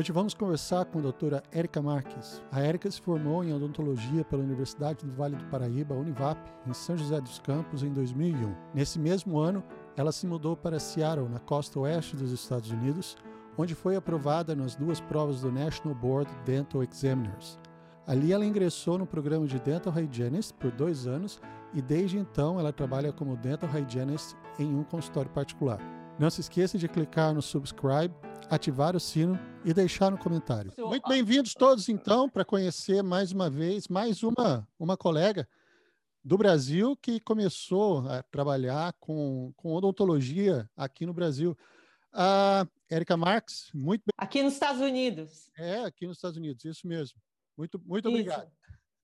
Hoje vamos conversar com a doutora Érica Marques. A Érica se formou em odontologia pela Universidade do Vale do Paraíba, Univap, em São José dos Campos, em 2001. Nesse mesmo ano, ela se mudou para Seattle, na costa oeste dos Estados Unidos, onde foi aprovada nas duas provas do National Board Dental Examiners. Ali ela ingressou no programa de Dental Hygienist por dois anos e desde então ela trabalha como Dental Hygienist em um consultório particular. Não se esqueça de clicar no subscribe, ativar o sino e deixar um comentário. Muito bem-vindos todos então para conhecer mais uma vez mais uma uma colega do Brasil que começou a trabalhar com, com odontologia aqui no Brasil. A Érica Marques, muito bem. Aqui nos Estados Unidos. É, aqui nos Estados Unidos, isso mesmo. Muito, muito isso. obrigado.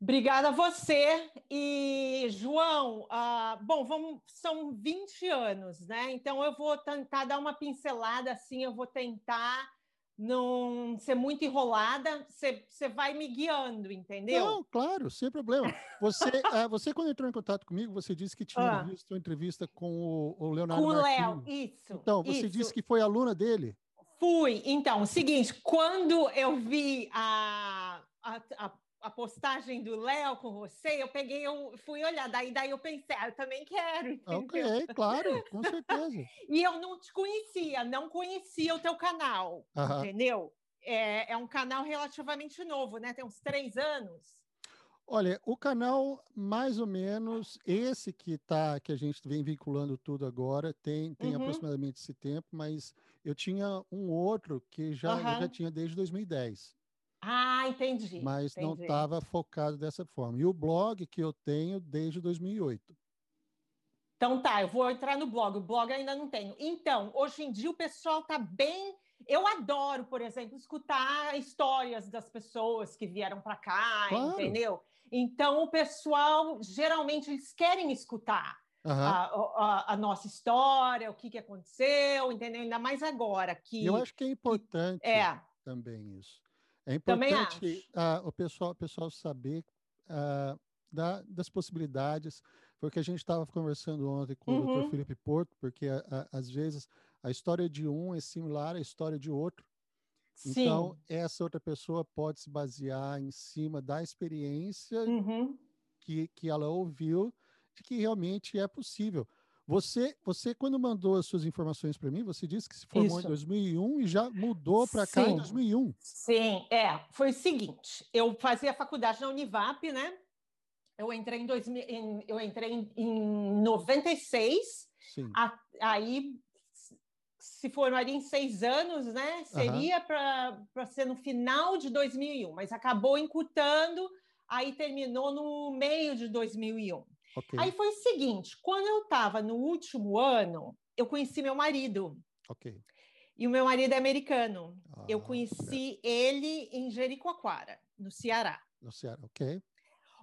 Obrigada a você. E, João, uh, bom, vamos, são 20 anos, né? Então eu vou tentar dar uma pincelada assim, eu vou tentar não ser muito enrolada, você, vai me guiando, entendeu? Não, claro, sem problema. Você, uh, você quando entrou em contato comigo, você disse que tinha ah. visto uma entrevista com o, o Leonardo Com o Léo, isso. Então, você isso. disse que foi aluna dele? Fui. Então, o seguinte, quando eu vi a, a, a a postagem do Léo com você, eu peguei, eu fui olhar, daí, daí eu pensei, ah, eu também quero. Entendeu? Ok, claro, com certeza. e eu não te conhecia, não conhecia o teu canal, uh -huh. entendeu? É, é um canal relativamente novo, né? Tem uns três anos. Olha, o canal, mais ou menos, esse que tá, que a gente vem vinculando tudo agora, tem, tem uhum. aproximadamente esse tempo, mas eu tinha um outro que já, uhum. já tinha desde 2010. Ah, entendi. Mas entendi. não estava focado dessa forma. E o blog que eu tenho desde 2008. Então tá, eu vou entrar no blog. O blog ainda não tenho. Então, hoje em dia o pessoal tá bem. Eu adoro, por exemplo, escutar histórias das pessoas que vieram para cá, claro. entendeu? Então o pessoal geralmente eles querem escutar. Uhum. A, a, a, nossa história, o que, que aconteceu, entendeu? Ainda mais agora que. Eu acho que é importante que, é. também isso. É importante uh, o, pessoal, o pessoal saber uh, da, das possibilidades. Foi o que a gente estava conversando ontem com uhum. o Dr. Felipe Porto, porque às vezes a história de um é similar à história de outro. Sim. Então, essa outra pessoa pode se basear em cima da experiência uhum. que, que ela ouviu, de que realmente é possível. Você, você quando mandou as suas informações para mim, você disse que se formou Isso. em 2001 e já mudou para cá em 2001. Sim, é. Foi o seguinte, eu fazia faculdade na Univap, né? Eu entrei em, 2000, em eu entrei em, em 96, Sim. A, aí se formaria em seis anos, né? Seria uhum. para ser no final de 2001, mas acabou encurtando, aí terminou no meio de 2001. Okay. Aí foi o seguinte: quando eu estava no último ano, eu conheci meu marido. Ok. E o meu marido é americano. Ah, eu conheci é. ele em Jericoacoara, no Ceará. No Ceará, ok.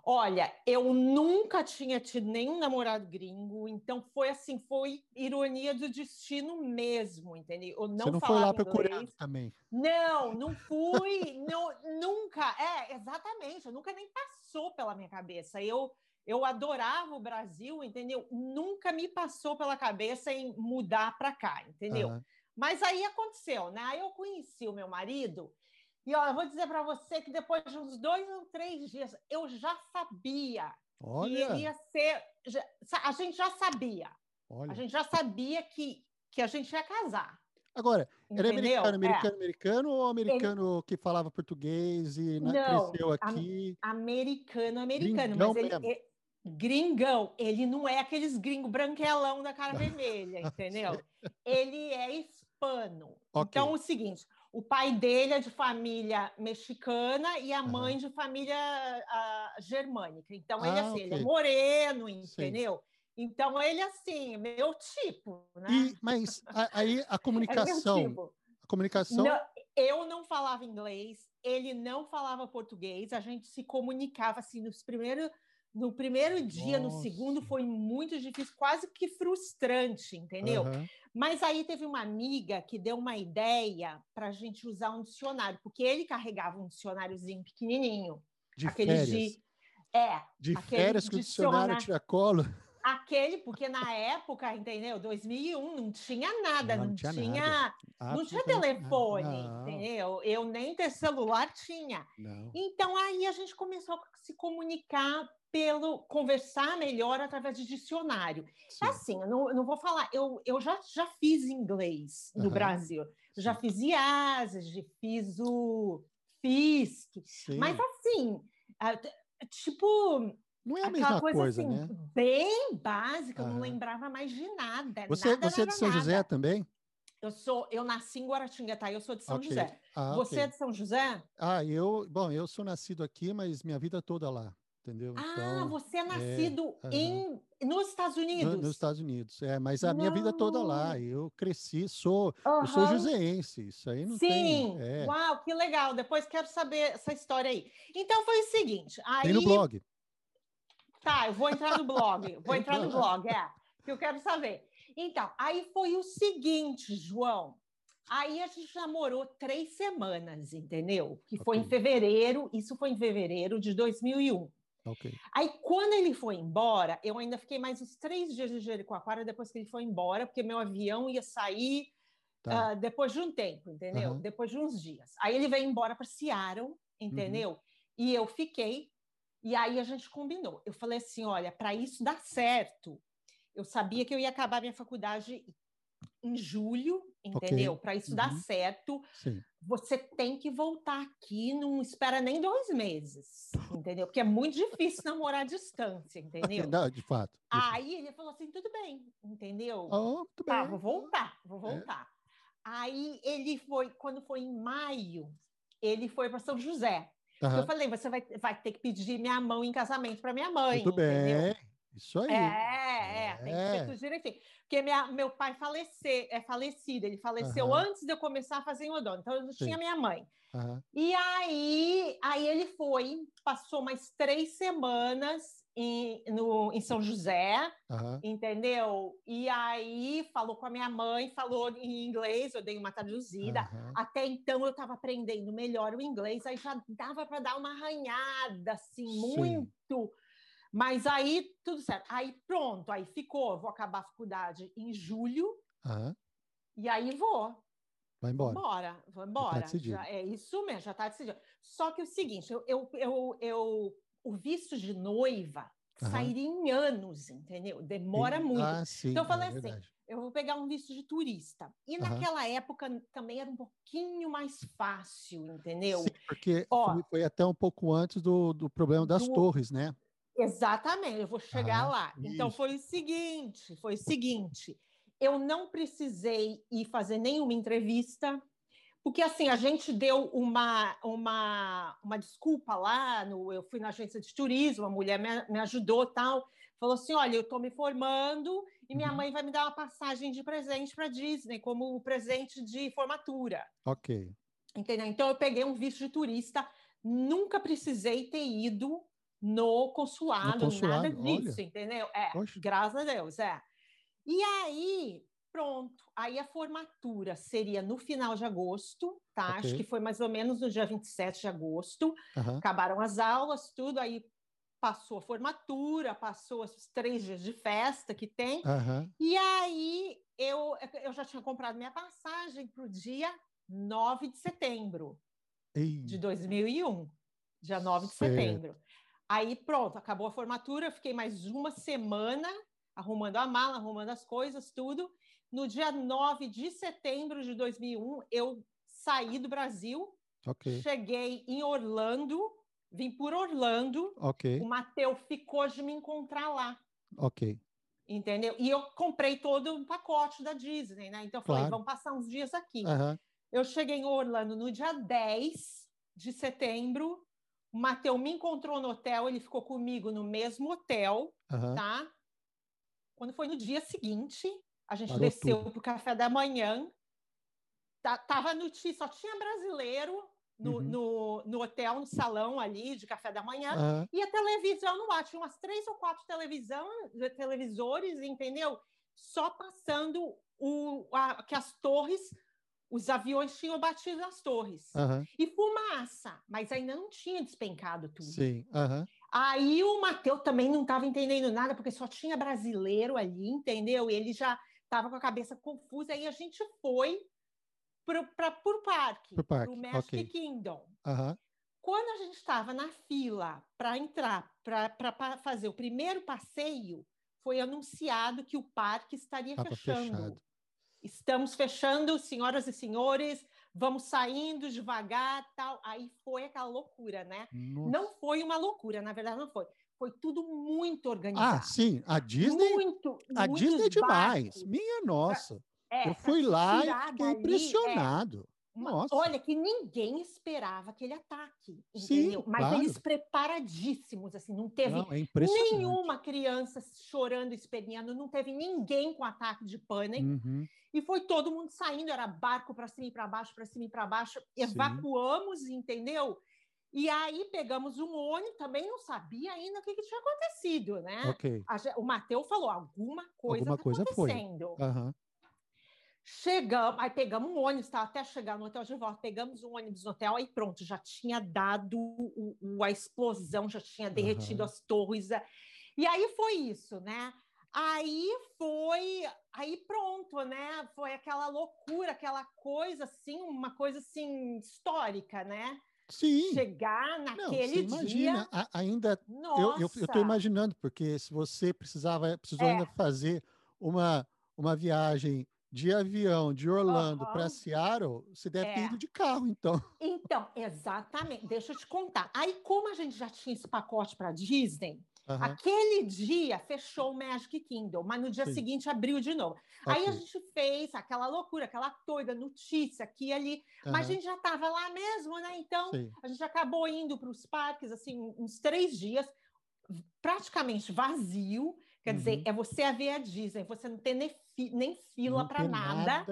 Olha, eu nunca tinha tido nenhum namorado gringo, então foi assim, foi ironia do destino mesmo, entendeu? Eu não Você não foi lá procurando também? Não, não fui, não, nunca. É, exatamente, nunca nem passou pela minha cabeça. Eu eu adorava o Brasil, entendeu? Nunca me passou pela cabeça em mudar para cá, entendeu? Uhum. Mas aí aconteceu, né? Aí eu conheci o meu marido e ó, eu vou dizer para você que depois de uns dois ou três dias eu já sabia Olha. que ele ia ser. Já, a gente já sabia. Olha. A gente já sabia que, que a gente ia casar. Agora, era americano, americano, é. americano ou americano ele... que falava português e Não, cresceu aqui? Americano, americano, Gringão mas ele, gringão, ele não é aqueles gringos branquelão da cara vermelha, entendeu? ele é hispano. Okay. Então, o seguinte, o pai dele é de família mexicana e a mãe de família uh, germânica. Então, ele, ah, assim, okay. ele é moreno, entendeu? Sim. Então, ele, assim, meu tipo, né? E, mas aí a comunicação... É tipo. A comunicação... Não, eu não falava inglês, ele não falava português, a gente se comunicava, assim, nos primeiros no primeiro dia, Nossa. no segundo, foi muito difícil, quase que frustrante, entendeu? Uhum. Mas aí teve uma amiga que deu uma ideia para a gente usar um dicionário, porque ele carregava um dicionáriozinho pequenininho. De férias. De, é. De férias com o dicionário tiracolo. Aquele, porque na época, entendeu? 2001 não tinha nada, não, não tinha, tinha nada. não tinha telefone, não. entendeu? Eu nem ter celular tinha. Não. Então aí a gente começou a se comunicar pelo conversar melhor através de dicionário. Sim. Assim, eu não, eu não vou falar, eu, eu já, já fiz inglês no uhum. Brasil, já fiz IASES, fiz o FISC, Sim. mas assim, tipo não é a mesma coisa, coisa assim, né? Bem básica, eu não lembrava mais de nada. Você, nada, você é de São nada. José também? Eu sou, eu nasci em Guaratinguetá, eu sou de São okay. José. Ah, você okay. é de São José? Ah, eu, bom, eu sou nascido aqui, mas minha vida toda lá, entendeu? Ah, então, você é, é nascido é, em nos Estados Unidos. No, nos Estados Unidos, é, mas a não. minha vida toda lá, eu cresci, sou, uhum. eu sou joseense, isso aí não Sim. tem. É. Uau, que legal. Depois quero saber essa história aí. Então foi o seguinte, aí Tem no blog. Tá, eu vou entrar no blog. Vou entrar no blog, é. Que eu quero saber. Então, aí foi o seguinte, João. Aí a gente namorou três semanas, entendeu? Que foi okay. em fevereiro, isso foi em fevereiro de 2001. Okay. Aí, quando ele foi embora, eu ainda fiquei mais uns três dias de Jericoacoara depois que ele foi embora, porque meu avião ia sair tá. uh, depois de um tempo, entendeu? Uhum. Depois de uns dias. Aí ele veio embora para Seattle, entendeu? Uhum. E eu fiquei e aí a gente combinou. Eu falei assim: olha, para isso dar certo, eu sabia que eu ia acabar minha faculdade em julho, entendeu? Okay. Para isso uhum. dar certo, Sim. Você tem que voltar aqui, não espera nem dois meses, entendeu? Porque é muito difícil namorar à distância, entendeu? Não, de fato. De Aí fato. ele falou assim: tudo bem, entendeu? Oh, muito tá, bem. vou voltar, vou é. voltar. É. Aí ele foi, quando foi em maio, ele foi para São José. Uhum. Eu falei, você vai, vai ter que pedir minha mão em casamento para minha mãe. Muito entendeu? bem. Isso aí. É, é, tem que ser é. tudo direitinho. Porque minha, meu pai falecer, é falecido, ele faleceu uhum. antes de eu começar a fazer em odonto, então eu não tinha minha mãe. Uhum. E aí, aí ele foi, passou mais três semanas em, no, em São José, uhum. entendeu? E aí falou com a minha mãe, falou em inglês, eu dei uma traduzida. Até então eu estava aprendendo melhor o inglês, aí já dava para dar uma arranhada, assim, Sim. muito. Mas aí tudo certo. Aí pronto, aí ficou. Vou acabar a faculdade em julho. Uhum. E aí vou. Vai embora. Embora, vou embora. Tá já, é isso mesmo, já está decidido. Só que o seguinte, eu, eu, eu, eu o visto de noiva uhum. sairia em anos, entendeu? Demora muito. Ah, sim, então eu falei é assim, eu vou pegar um visto de turista. E uhum. naquela época também era um pouquinho mais fácil, entendeu? Sim, porque Ó, foi, foi, até um pouco antes do, do problema das do... torres, né? Exatamente, eu vou chegar lá. Então foi o seguinte, foi o seguinte, eu não precisei ir fazer nenhuma entrevista, porque assim, a gente deu uma, uma, uma desculpa lá, no, eu fui na agência de turismo, a mulher me, me ajudou tal, falou assim: olha, eu estou me formando e minha uhum. mãe vai me dar uma passagem de presente para Disney, como presente de formatura. Ok. Entendeu? Então eu peguei um visto de turista, nunca precisei ter ido no consulado, no consulado nada disso, olha. entendeu? É, graças a Deus, é. E aí, Pronto. Aí a formatura seria no final de agosto, tá? Okay. Acho que foi mais ou menos no dia 27 de agosto. Uhum. Acabaram as aulas, tudo. Aí passou a formatura, passou os três dias de festa que tem. Uhum. E aí eu, eu já tinha comprado minha passagem para o dia 9 de setembro Ei. de 2001. Dia 9 de certo. setembro. Aí pronto, acabou a formatura, fiquei mais uma semana arrumando a mala, arrumando as coisas, tudo. No dia 9 de setembro de 2001, eu saí do Brasil, okay. cheguei em Orlando, vim por Orlando. Okay. O Matheus ficou de me encontrar lá. Ok. Entendeu? E eu comprei todo um pacote da Disney, né? Então eu falei, claro. vamos passar uns dias aqui. Uhum. Eu cheguei em Orlando no dia 10 de setembro. O Matheus me encontrou no hotel, ele ficou comigo no mesmo hotel, uhum. tá? Quando foi no dia seguinte, a gente Parou desceu para o café da manhã. Tava no só tinha brasileiro no, uhum. no, no, hotel, no salão ali de café da manhã, uhum. e a televisão no ar. Tinha umas três ou quatro televisão, televisores, entendeu? Só passando o, a, que as torres, os aviões tinham batido nas torres. Aham. E fumaça, mas ainda não tinha despencado tudo. Sim. Aham. Aí o Matheus também não estava entendendo nada, porque só tinha brasileiro ali, entendeu? E ele já estava com a cabeça confusa. Aí a gente foi para o parque, parque, o Magic ok. Kingdom. Aham. Quando a gente estava na fila para entrar, para fazer o primeiro passeio, foi anunciado que o parque estaria Tava fechando. fechado. Estamos fechando, senhoras e senhores, vamos saindo devagar, tal. Aí foi aquela loucura, né? Nossa. Não foi uma loucura, na verdade não foi. Foi tudo muito Ah, organizado. sim. A Disney. muito, A Disney é demais. barcos. Minha nossa. É, eu fui lá e fiquei dali, é, impressionado. Uma-. Olha, que ninguém esperava aquele ataque, Sim, entendeu? Mas claro. eles preparadíssimos, assim, não teve Não, é nenhuma criança chorando, esperneando, não teve ninguém com ataque de pânico. Uhum. E foi todo mundo saindo, era barco para cima e para baixo, para cima e para baixo. Evacuamos, entendeu? E aí pegamos um ônibus, também não sabia ainda o que, que tinha acontecido, né? Ok. A o Matheus falou: alguma coisa Alguma tá coisa foi. acontecendo. Chegamos, aí pegamos um ônibus, tá, até chegar no hotel de volta, pegamos um ônibus no hotel, aí pronto, já tinha dado o- o- a explosão, já tinha derretido Aham. as torres. a- E aí foi isso, né? Aí foi, aí pronto, né? Foi aquela loucura, aquela coisa assim, uma coisa assim histórica, né? Sim. Chegar Não, naquele dia, imagina, a- ainda nossa, eu, tô imaginando, porque se você precisava, precisou ainda É. fazer uma, uma viagem de avião de Orlando para Aham. Seattle, você deve ter É. ido de carro, então. Então, exatamente. Deixa eu te contar. Aí, como a gente já tinha esse pacote para Disney, Aham, aquele dia fechou o Magic Kingdom, mas no dia Sim. seguinte abriu de novo. Aí a gente fez aquela loucura, aquela doida notícia aqui e ali, mas a gente já estava lá mesmo, né? Então, sim. a gente acabou indo para os parques assim uns três dias, praticamente vazio. Quer dizer, Uhum. é você a ver a Disney, você não tem nem, fi- nem fila para tem nada,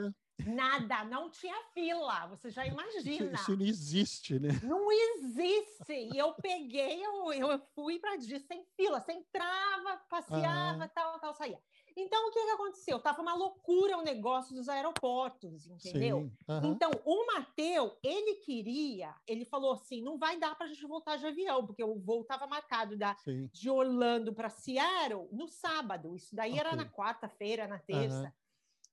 nada, não tinha fila. Você já Isso, imagina. isso não existe, né? Não existe. E eu peguei, eu, eu fui para Disney sem fila, você entrava, passeava, tal, tal, saía. Então, o que, que aconteceu? Tava uma loucura o negócio dos aeroportos, entendeu? Então, o Mateu, ele queria, ele falou assim: não vai dar para a gente voltar de avião, porque o voo estava marcado da, sim. de Orlando para Seattle no sábado. Isso daí era na quarta-feira, na terça.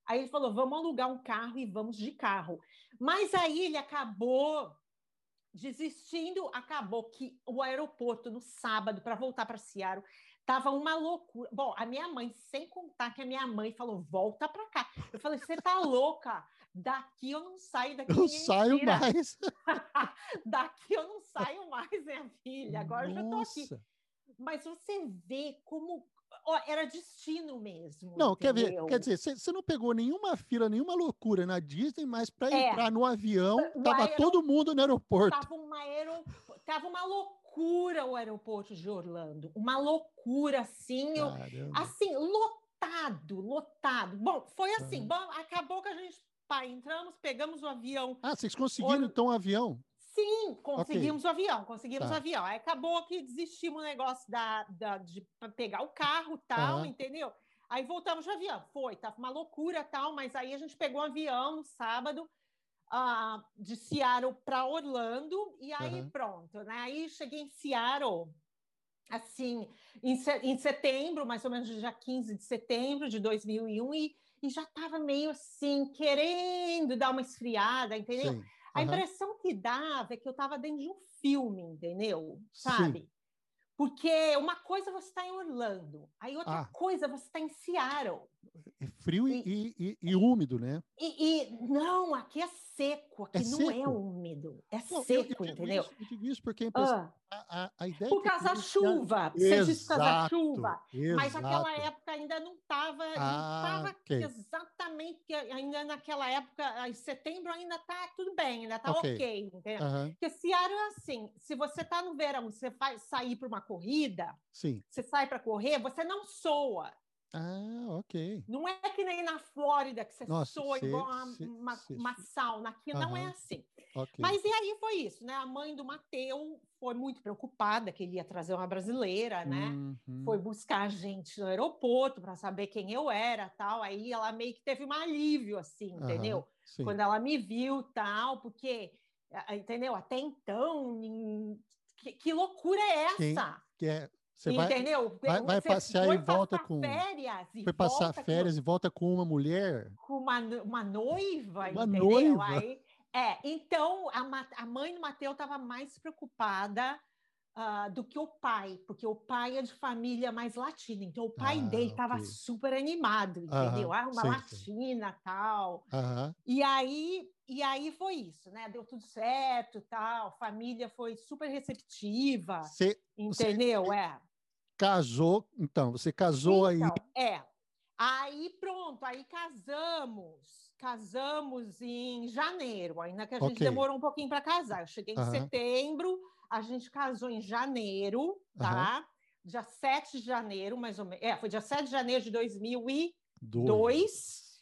Aí ele falou: vamos alugar um carro e vamos de carro. Mas aí ele acabou desistindo, acabou que o aeroporto no sábado para voltar para Seattle tava uma loucura. Bom, a minha mãe, sem contar que a minha mãe falou: volta para cá. Eu falei: você tá louca? Daqui eu não saio, daqui Eu saio tira. mais. Daqui eu não saio mais, minha filha. Agora eu já tô aqui. Nossa. Mas você vê como ó, era destino mesmo. Não, quer ver? entendeu? Quer dizer, você não pegou nenhuma fila, nenhuma loucura na Disney, mas para É. entrar no avião, No tava todo mundo no aeroporto. Tava. Tava uma loucura o aeroporto de Orlando. Uma loucura, assim. eu-. Assim, lotado, lotado. Bom, foi assim. Bom, acabou que a gente pá, entramos, pegamos o avião. Ah, vocês conseguiram Olha- então um avião? Sim, conseguimos o avião, conseguimos Tá. o avião. Aí acabou que desistimos o negócio da, da- de pegar o carro tal, Aham. entendeu? Aí voltamos de avião. Foi, tava uma loucura tal, mas aí a gente pegou um avião no sábado de Seattle para Orlando e aí Aham. pronto, né? Aí cheguei em Seattle assim, em, se- em setembro, mais ou menos dia 15 de setembro de 2001 e, e já estava meio assim, querendo dar uma esfriada, entendeu? Sim. A aham. impressão que dava é que eu estava dentro de um filme, entendeu? Sim. Porque uma coisa é você está em Orlando, aí outra Ah. coisa é você está em Seattle. É frio e, e- e- e úmido, né? E, não, aqui é seco, aqui É não é seco? úmido, é Não, eu- eu seco, digo entendeu? Isso, eu digo isso porque impressão- Ah, a, a- a ideia por que eu causa da tenho é que a- chuva, você disse por causa da Exato, chuva. Mas aquela época ainda não estava, Ah, não estava ok. exatamente, ainda naquela época, em setembro ainda está tudo bem, ainda está Ok. ok, entendeu? Aham, Porque Seattle é assim, se você está no verão, você vai sair para uma corrida, Sim. você sai para correr, você não soa. Ah, ok. Não é que nem na Flórida, que você Nossa, soa cê- igual uma, cê- uma, cê- uma sauna. Aqui não é assim. Ok. Mas e aí foi isso, né? A mãe do Mateu foi muito preocupada que ele ia trazer uma brasileira, né? Uhum. Foi buscar a gente no aeroporto para saber quem eu era, tal. Aí ela meio que teve um alívio, assim, entendeu? sim. quando ela me viu tal, porque, entendeu? Até então, que, que loucura é essa? Que é, você vai, Entendeu? vai- vai passear e volta passar com- Férias e foi passar volta com- férias e volta com uma mulher. com uma, uma noiva, Uma entendeu? noiva. Aí, é, então a, a mãe do Mateus estava mais preocupada ah, do que o pai, porque o pai é de família mais latina, então o pai Ah, dele estava ok. super animado, entendeu? Ah, uma sim, sim. latina tal. Aham. E aí, e aí foi isso, né? Deu tudo certo, tal. Família foi super receptiva, Você entendeu? É. casou, então, você casou aí. Então, é. Aí pronto, aí casamos. Casamos em janeiro, ainda que a gente Ok. demorou um pouquinho para casar. Eu cheguei em setembro, a gente casou em janeiro, tá? Dia 7 de janeiro, mais ou menos. É, foi dia 7 de janeiro de 2002. Dois.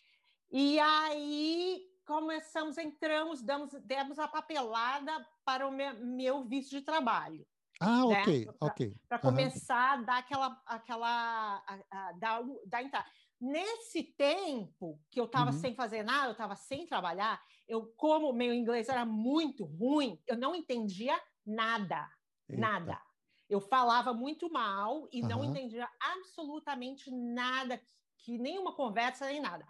E aí começamos, entramos, damos, demos a papelada para o meu, meu visto de trabalho Ah, né? ok, Pra- ok. para começar a dar aquela, aquela a, a, dar, dar entrada. Nesse tempo que eu estava Uhum. sem fazer nada, eu estava sem trabalhar, eu, como meu inglês era muito ruim, eu não entendia nada, Eita. nada. Eu falava muito mal e não Aham. entendia absolutamente nada, que nenhuma conversa nem nada.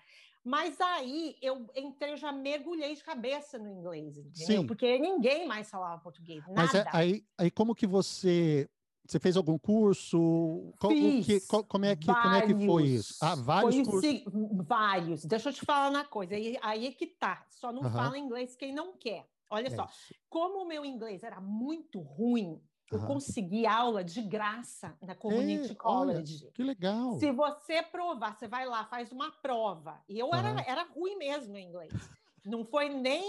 Mas aí eu entrei, eu já mergulhei de cabeça no inglês, entendeu? Sim. Porque ninguém mais falava português, nada. Mas é- aí, aí como que você você fez algum curso? Que- como é que como é que foi isso? Ah, vários Foi cursos. se- vários. Deixa eu te falar uma coisa. Aí, aí é que tá. Só não fala inglês quem não quer. Olha É só. isso. Como o meu inglês era muito ruim, eu consegui aula de graça na Community É, olha, College. Que legal. Se você provar, você vai lá, faz uma prova. E eu era, era ruim mesmo em inglês. Não foi nem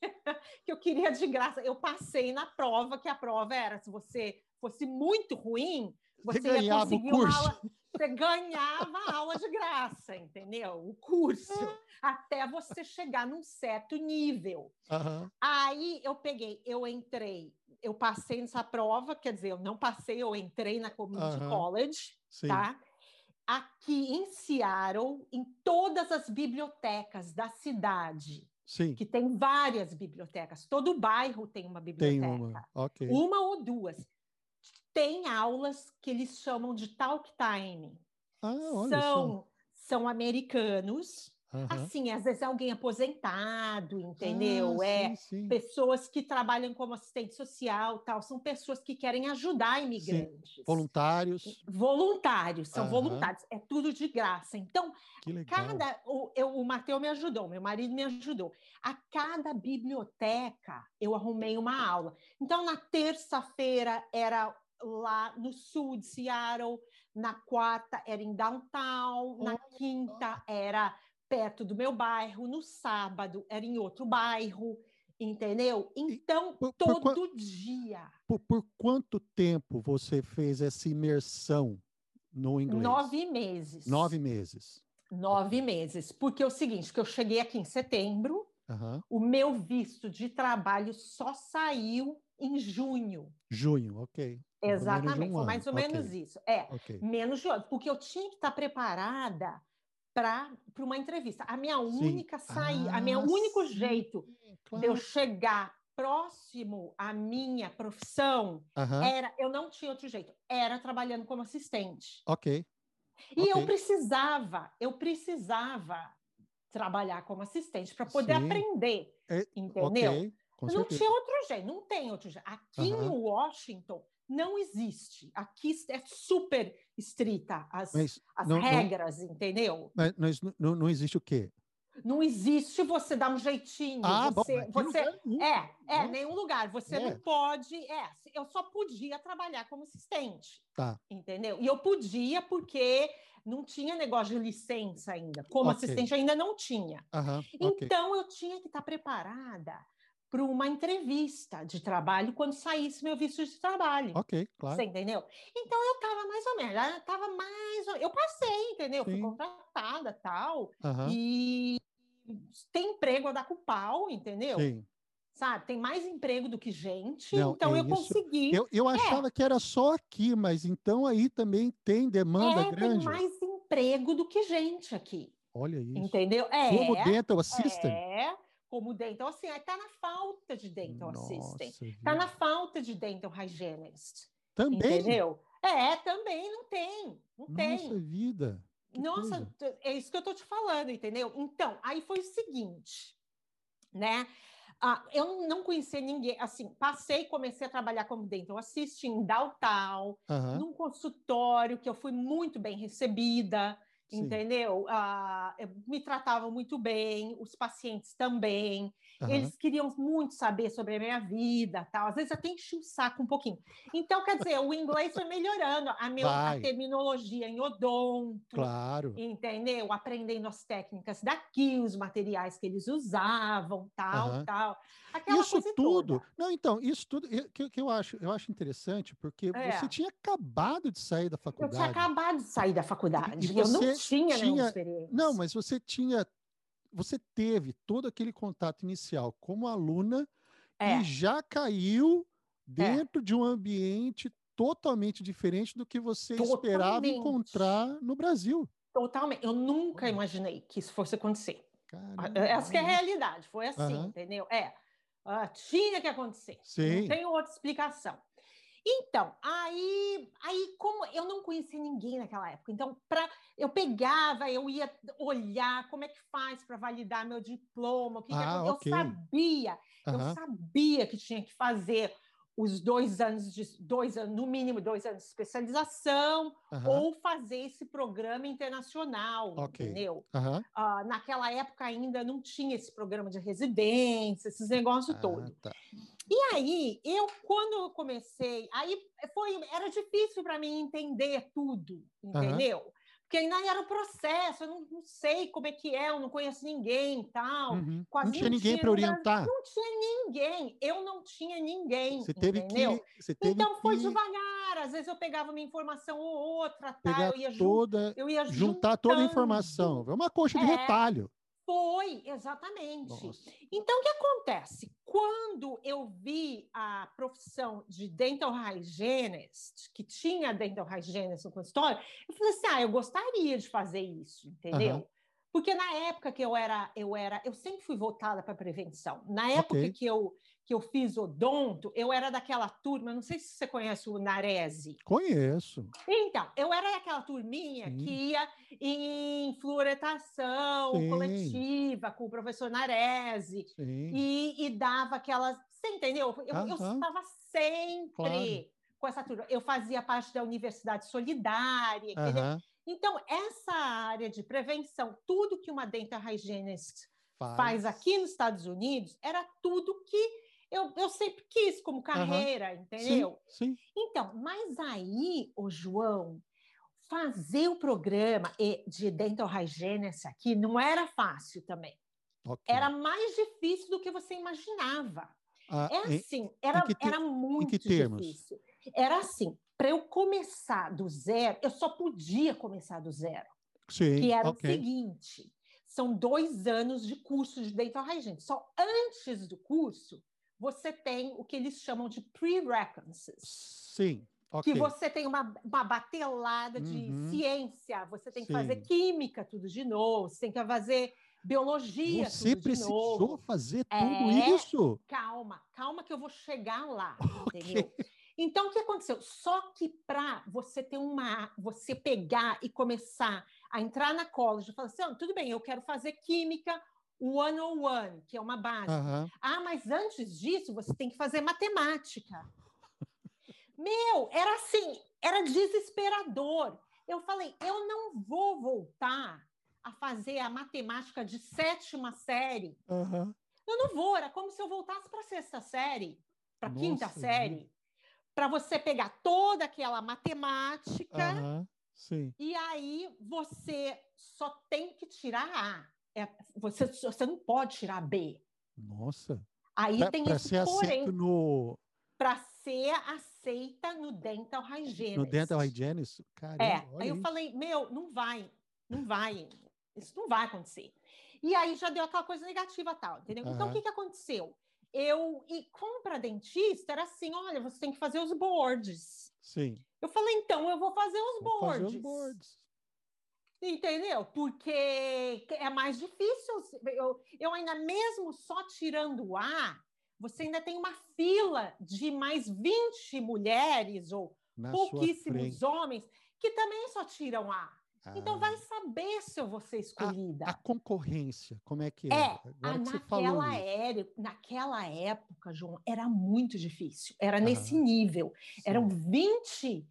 que eu queria de graça. Eu passei na prova, que a prova era: se você fosse muito ruim, Você você ia conseguir uma aula. Você ganhava a aula de graça, entendeu? O curso. Até você chegar num certo nível. Aham. Aí eu peguei, eu entrei, eu passei nessa prova, quer dizer, eu não passei, eu entrei na Community Aham. College Sim. tá? Aqui em Seattle, em todas as bibliotecas da cidade, Sim. que tem várias bibliotecas, todo bairro tem uma Tem biblioteca, uma. Ok. uma ou duas. Tem aulas que eles chamam de talk time. Ah. São, são americanos, Aham. assim, às vezes é alguém aposentado, entendeu? Ah, é sim, sim. pessoas que trabalham como assistente social, tal, são pessoas que querem ajudar imigrantes. Voluntários. Voluntários, são Aham. voluntários, é tudo de graça. Então, Que legal. cada. O, eu, o Mateu me ajudou, meu marido me ajudou. A cada biblioteca eu arrumei uma aula. Então, na terça-feira era lá no sul de Seattle, na quarta era em downtown, na quinta era perto do meu bairro, no sábado era em outro bairro, entendeu? Então, por- por todo dia. Por, por quanto tempo você fez essa imersão no inglês? Nove meses. Nove meses. Nove meses. Porque é o seguinte, que eu cheguei aqui em setembro, Aham. o meu visto de trabalho só saiu em junho. Junho, ok. De Exatamente, um foi ano. mais ou Ok, menos isso. É, Ok. menos de um porque eu tinha que estar preparada para uma entrevista. A minha Sim. única saída, a minha Ah, único sim, jeito de Claro. eu chegar próximo à minha profissão Aham. era, eu não tinha outro jeito, era trabalhando como assistente. Ok. E eu Ok. precisava, eu precisava trabalhar como assistente para poder Sim. aprender, É, entendeu? Ok. Com não certeza. tinha outro jeito, não tem outro jeito. Aqui em Washington não existe. Aqui é super estrita as, Mas, as não- não- regras, entendeu? mas, mas não, não existe o quê? Não existe você dar um jeitinho. Ah, bom, você, em você é, é, nenhum lugar. Você É. não pode. É, eu só podia trabalhar como assistente. Tá. Entendeu? E eu podia porque não tinha negócio de licença ainda. Como Ok. assistente ainda não tinha. Então eu tinha que estar preparada para uma entrevista de trabalho quando saísse meu visto de trabalho. Ok, claro. Você entendeu? Então eu estava mais ou menos, eu estava mais ou... Eu passei, entendeu? Fui Sim. contratada tal. E tem emprego a dar com pau, entendeu? Sim. Sabe? Tem mais emprego do que gente, Não, então é eu isso. consegui. Eu, eu achava que era só aqui, mas então aí também tem demanda é, grande. tem mais emprego do que gente aqui, Olha isso. entendeu? Como É, dental assistant. é. como dental assim, está na falta de dental Nossa, assistant, está na falta de dental hygienist, Também. entendeu? É, também não tem, não tem. Nossa vida. que Nossa, coisa. é isso que eu tô te falando, entendeu? Então, aí foi o seguinte, né? Ah, eu não conhecia ninguém, assim, passei, comecei a trabalhar como dental assistant em downtown, Aham, num consultório que eu fui muito bem recebida, sim, entendeu? Ah, eu- me tratavam muito bem, os pacientes também. aham. Eles queriam muito saber sobre a minha vida, tal. Às vezes até enchi o saco um pouquinho. Então, quer dizer, o inglês foi melhorando, a, meu, a Vai. terminologia em odonto, Claro. entendeu? Aprendendo as técnicas daqui, os materiais que eles usavam, tal, Aham. tal. Aquela Isso tudo, toda. não, então, isso tudo que, que eu acho, eu acho interessante, porque É. você tinha acabado de sair da Eu tinha faculdade. acabado de sair da faculdade, E eu não você tinha nenhuma tinha- experiência. Não, mas você tinha, você teve todo aquele contato inicial como aluna É. e já caiu dentro de um ambiente totalmente diferente do que você esperava Totalmente. encontrar no Brasil. Totalmente. Eu nunca Olha. imaginei que isso fosse acontecer. Caramba, Essa que é a realidade, foi assim, Aham. entendeu? É, ah, tinha que acontecer. Sim. Não tem outra explicação. Então, aí, aí como eu não conhecia ninguém naquela época, então para eu pegava, eu ia olhar como é que faz para validar meu diploma, o que, que Ah, acon- ok. eu sabia, eu sabia que tinha que fazer os dois anos de dois anos, no mínimo dois anos de especialização, aham, ou fazer esse programa internacional, Ok. entendeu? aham. Ah, naquela época ainda não tinha esse programa de residência, esses negócios Ah, todos. tá. E aí, eu, quando eu comecei, aí foi, era difícil para mim entender tudo, entendeu? Porque ainda era o processo, eu não, não sei como é que é, eu não conheço ninguém tal. Uhum. quase Não tinha ninguém para orientar. Não tinha ninguém, eu não tinha ninguém, Você teve entendeu? que, você teve Então foi que devagar, às vezes eu pegava uma informação ou outra, pegar eu ia toda, eu ia juntar toda a informação. É uma coxa de É. retalho. Foi, exatamente. Nossa. Então, o que acontece? Quando eu vi a profissão de dental hygienist, que tinha dental hygienist no consultório, eu falei assim: ah, eu gostaria de fazer isso, entendeu? Aham. Porque na época que eu era, eu era, eu sempre fui voltada para prevenção. Na época Ok. que eu que eu fiz odonto, eu era daquela turma, não sei se você conhece o Narese. Conheço. Então, eu era daquela turminha Sim. que ia em fluoretação Sim. coletiva com o professor Narese e, e dava aquelas. Você entendeu? Eu, eu estava sempre Claro. com essa turma. Eu fazia parte da Universidade Solidária, entendeu? Então, essa área de prevenção, tudo que uma dental hygienist Faz. faz aqui nos Estados Unidos, era tudo que eu, eu sempre quis como carreira, entendeu? Sim, sim. Então, mas aí, o João, fazer o programa de dental hygienist aqui não era fácil também. Ok. Era mais difícil do que você imaginava. Ah, É em- assim, era, que te- era muito difícil. Era assim, para eu começar do zero, eu só podia começar do zero, sim, que era ok. o seguinte: são dois anos de curso de dental hygiene. Só antes do curso, você tem o que eles chamam de prerequisites. Sim, ok. que você tem uma, uma batelada de Uhum. ciência, você tem que fazer Sim. química tudo de novo, você tem que fazer biologia Você tudo de precisou fazer É. tudo isso? Calma, calma que eu vou chegar lá, Ok. entendeu? Então o que aconteceu? Só que para você ter uma, você pegar e começar a entrar na college, e falar assim, "Ah, tudo bem, eu quero fazer química 101, que é uma base. Aham. Ah, mas antes disso, você tem que fazer matemática. Meu, era assim, era desesperador. Eu falei, eu não vou voltar a fazer a matemática de sétima série. Aham. Eu não vou, era como se eu voltasse para a sexta série, para a quinta série, para você pegar toda aquela matemática. Sim. e aí você só tem que tirar A. É, você, você não pode tirar B. Nossa. Aí Pra, tem pra esse ser porém. no, para ser aceita no dental hygiene. no Dental Hygienist? Caramba, É, aí eu isso. falei, meu, não vai, não vai, isso não vai acontecer. E aí já deu aquela coisa negativa tal, entendeu? Então o que, que aconteceu? Eu, e como para dentista, era assim: olha, você tem que fazer os boards. Sim. Eu falei, então eu vou fazer os Vou fazer boards. os boards. Entendeu? Porque é mais difícil. Eu, eu ainda mesmo só tirando A, você ainda tem uma fila de mais 20 mulheres ou Na pouquíssimos homens que também só tiram A. Ah. Então vai saber se eu vou ser escolhida. A, a concorrência, como é que é? É, a, naquela, era, naquela época, João, era muito difícil. Era ah. nesse nível. Sim. Eram 20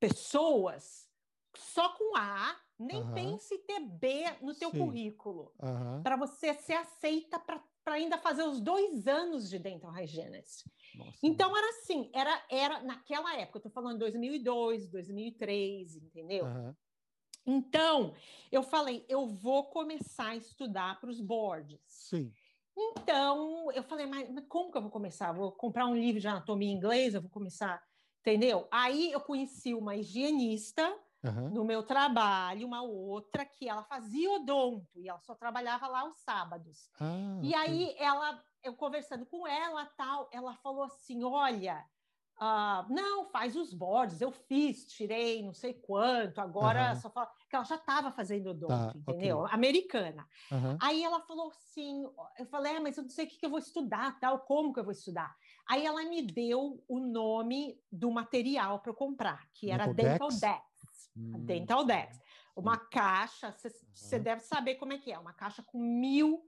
pessoas só com A, nem uhum. pense ter B no teu Sim. currículo, uhum. para você ser aceita para ainda fazer os dois anos de dental hygienist. Nossa, então era assim, era, era naquela época, eu tô falando 2002, 2003, entendeu? Uhum. Então, eu falei, eu vou começar a estudar para os boards. Sim. Então, eu falei, mas, mas, como que eu vou começar? Vou comprar um livro de anatomia inglesa, vou começar, entendeu? Aí eu conheci uma higienista uhum. no meu trabalho, uma outra que ela fazia odonto e ela só trabalhava lá os sábados. Ah, e aí ela, eu conversando com ela, tal, ela falou assim: olha. Uh, não, faz os bordes, eu fiz, tirei não sei quanto, agora uhum. só fala que ela já estava fazendo odonto, tá, entendeu? Okay. Americana. Uhum. Aí ela falou assim, eu falei, é, mas eu não sei o que, que eu vou estudar, tal, como que eu vou estudar? Aí ela me deu o nome do material para eu comprar, que era Dental Deck. Hum. Dental Dex. Uma hum. caixa, você uhum. deve saber como é que é, uma caixa com mil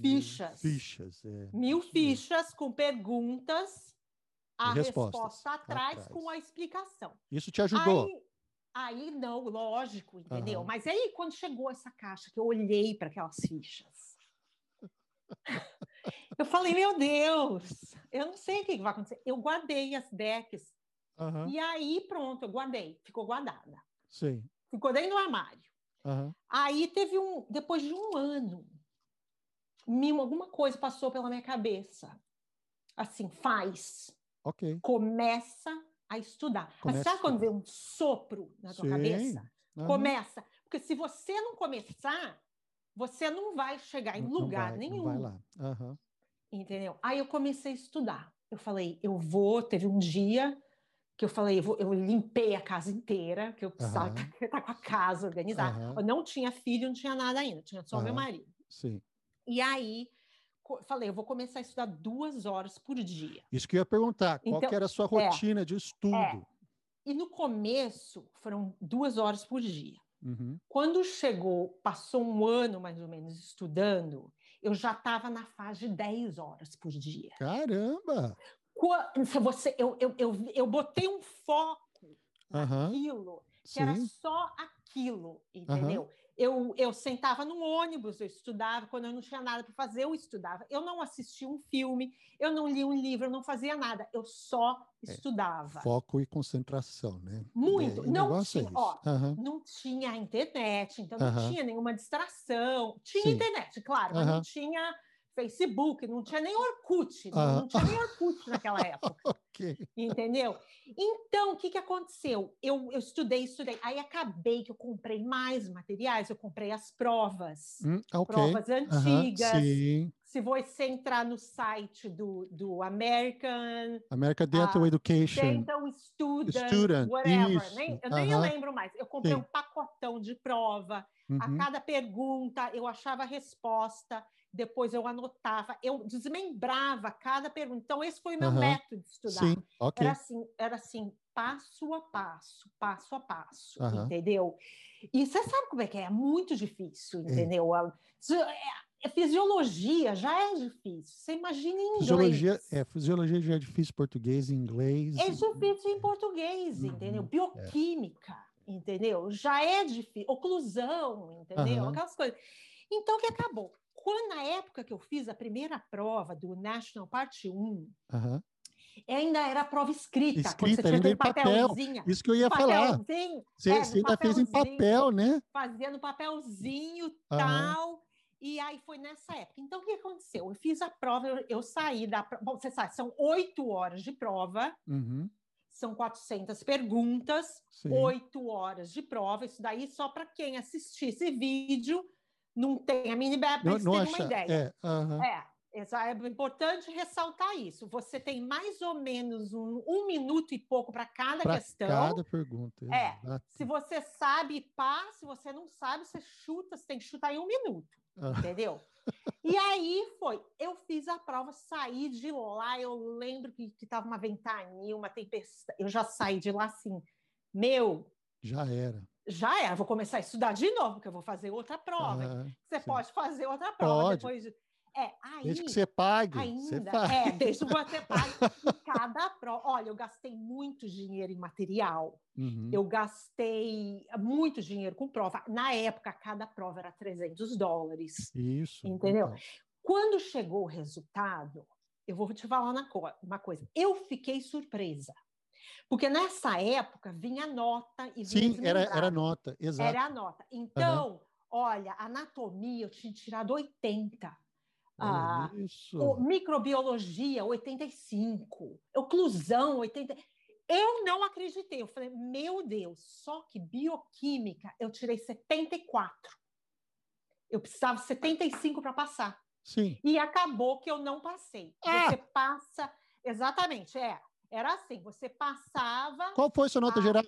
fichas. Mil fichas, é. Mil fichas com perguntas, a resposta atrás, atrás, com a explicação. Isso te ajudou? Aí, aí não, lógico, entendeu? Uhum. Mas aí, quando chegou essa caixa, que eu olhei para aquelas fichas, eu falei, meu Deus, eu não sei o que vai acontecer. Eu guardei as decks Uhum. E aí, pronto, eu guardei, ficou guardada. Sim. Ficou dentro do armário. Uhum. Aí teve um, depois de um ano, mimo, alguma coisa passou pela minha cabeça. Assim, faz. Ok. Começa a estudar. Começa Mas sabe quando vem um sopro na tua Sim. cabeça? Uhum. Começa. Porque se você não começar, você não vai chegar em não, lugar não vai, nenhum. Não vai lá. Uhum. Entendeu? Aí eu comecei a estudar. Eu falei, eu vou. Teve um dia que eu falei, eu, vou, eu, limpei a casa inteira, que eu precisava uhum. estar com a casa organizada. Uhum. Eu não tinha filho, não tinha nada ainda, tinha só uhum. meu marido. Sim. E aí, falei, eu vou começar a estudar duas horas por dia. Isso que eu ia perguntar, qual então, era a sua é. rotina é, de estudo? É. E no começo, foram duas horas por dia. Uhum. Quando chegou, passou um ano mais ou menos estudando, eu já estava na fase de 10 horas por dia. Caramba! Você, eu, eu, eu, eu botei um foco naquilo, que Sim. era só aquilo, entendeu? Uhum. Eu, eu sentava no ônibus, eu estudava, quando eu não tinha nada para fazer, eu estudava. Eu não assistia um filme, eu não li um livro, eu não fazia nada, eu só é, estudava. Foco e concentração, né? Muito. É, não, é tinha, ó, uhum. não tinha internet, então não uhum. tinha nenhuma distração. Tinha Sim. internet, claro, mas não tinha Facebook, não tinha nem Orkut, ah. não, tinha nem Orkut naquela época. okay. Entendeu? Então, o que, que aconteceu? Eu, eu estudei, estudei. Aí acabei que eu comprei mais materiais, eu comprei as provas. Hum, okay. Provas antigas. Uhum, Se você entrar no site do, do American... American Dental uh, Education. Dental Student, Student. whatever. Nem, eu nem lembro mais. Eu comprei Sim. um pacotão de prova. Uhum. A cada pergunta, eu achava a resposta depois eu anotava, eu desmembrava cada pergunta. Então, esse foi o meu uhum. método de estudar. Sim, okay. Era assim, era assim, passo a passo, passo a passo, uhum. entendeu? E você sabe como é que é? É muito difícil, entendeu? É. A, a fisiologia já é difícil. Você imagina em inglês. Fisiologia, é, fisiologia já é difícil em português, inglês. É difícil em português, uhum. entendeu? É. Bioquímica, é. entendeu? Já é difícil. Oclusão, entendeu? Aquelas coisas. Então, o que acabou? quando na época que eu fiz a primeira prova do National Parte 1, uhum. ainda era prova escrita, escrita quando você tinha papelzinho. Papel. Isso que eu ia falar. Você, é, você ainda fez em papel, né? Fazia no papelzinho, uhum. tal. E aí foi nessa época. Então, o que aconteceu? Eu fiz a prova, eu, eu saí da prova. Bom, você sabe, são oito horas de prova. Uhum. São 400 perguntas, oito horas de prova. Isso daí só para quem assistisse vídeo não tem a mini mas tem uma ideia. É, uh -huh. é, É importante ressaltar isso. Você tem mais ou menos um, um minuto e pouco para cada pra questão. Cada pergunta. É. Se você sabe, pá. Se você não sabe, você chuta. Você tem que chutar em um minuto. Ah. Entendeu? E aí foi. Eu fiz a prova, saí de lá. Eu lembro que estava uma ventania, uma tempestade. Eu já saí de lá assim. Meu. Já era já era, vou começar a estudar de novo, porque eu vou fazer outra prova. Ah, você sim. pode fazer outra prova pode. depois de. É, aí, desde que você pague. Ainda, você é, desde que você pague. cada prova. Olha, eu gastei muito dinheiro em material. Uhum. Eu gastei muito dinheiro com prova. Na época, cada prova era 300 dólares. Isso. Entendeu? Então. Quando chegou o resultado, eu vou te falar uma coisa. Eu fiquei surpresa. Porque nessa época vinha nota e vinha Sim, era, era nota, exato. Era a nota. Então, uhum. olha, anatomia eu tinha tirado 80. Ah, isso. microbiologia, 85. Oclusão, 80. Eu não acreditei. Eu falei, meu Deus, só que bioquímica eu tirei 74. Eu precisava 75 para passar. Sim. E acabou que eu não passei. Ah! Você passa. Exatamente, é. Era assim, você passava. Qual foi a sua nota a... geral?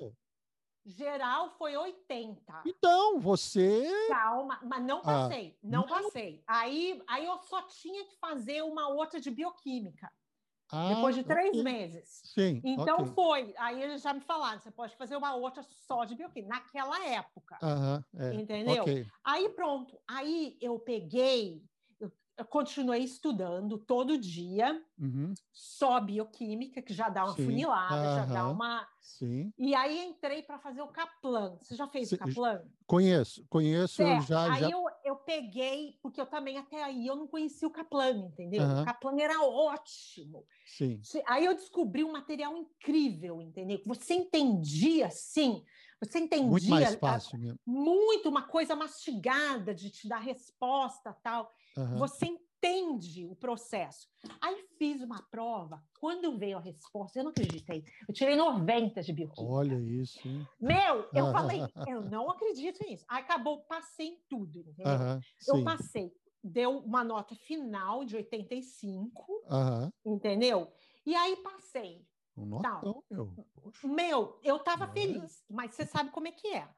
Geral foi 80. Então, você. Calma, mas não ah, passei, ah, não, não, passei. Aí, aí eu só tinha que fazer uma outra de bioquímica. Ah, depois de três okay. meses. Sim. Então okay. foi. Aí eles já me falaram: você pode fazer uma outra só de bioquímica, naquela época. é. Entendeu? Okay. Aí pronto. Aí eu peguei eu continuei estudando todo dia, uhum. só bioquímica, que já dá uma Sim. funilada, já dá uma. Sim. E aí entrei para fazer o Kaplan. Você já fez Sim. o Kaplan? Conheço, conheço. Já, aí já... Eu, eu peguei, porque eu também até aí eu não conhecia o Kaplan, entendeu? Uhum. O Kaplan era ótimo. Sim. Aí eu descobri um material incrível, entendeu? Você entendia, sim. Você entendia. Muito mais fácil mesmo. Muito, uma coisa mastigada de te dar resposta tal. Uhum. Você entende o processo. Aí fiz uma prova, quando veio a resposta, eu não acreditei. Eu tirei 90 de bioquímica. Olha isso. Hein? Meu, eu falei, eu não acredito nisso. Aí acabou, passei em tudo, entendeu? Uhum, eu passei. Deu uma nota final de 85, uhum. entendeu? E aí passei. Um notão, meu. Poxa. Meu, eu estava é. feliz, mas você sabe como é que é.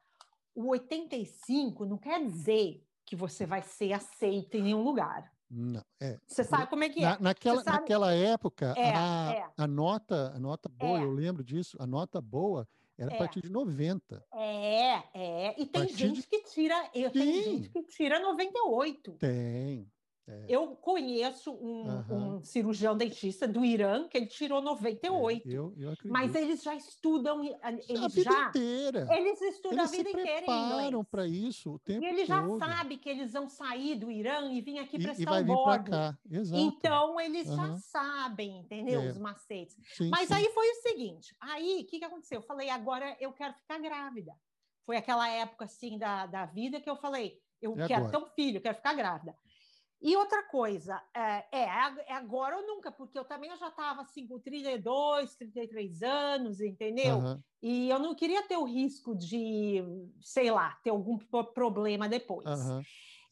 O 85 não quer dizer que você vai ser aceito em nenhum lugar. Não, é. Você sabe como é que é. Na, naquela, sabe... naquela época, é, a, é. a nota, a nota boa, é. eu lembro disso, a nota boa era a é. partir de 90. É, é. E tem gente de... que tira, eu tenho gente que tira 98. Tem. É. Eu conheço um, uhum. um, cirurgião dentista do Irã que ele tirou 98. É, eu, eu. Mas eles já estudam, eles a vida já, inteira. Eles estudam eles a vida inteira em inglês. para isso o tempo E eles já sabem que eles vão sair do Irã e vir aqui para cá. Exato. Então eles uhum. já sabem, entendeu? É. Os macetes. Sim, Mas sim. aí foi o seguinte, aí o que, que aconteceu? Eu falei, agora eu quero ficar grávida. Foi aquela época assim da, da vida que eu falei, eu é quero agora. ter um filho, quero ficar grávida. E outra coisa, é, é, é, agora ou nunca, porque eu também já estava assim com 32, 33 anos, entendeu? Uhum. E eu não queria ter o risco de, sei lá, ter algum problema depois. Uhum.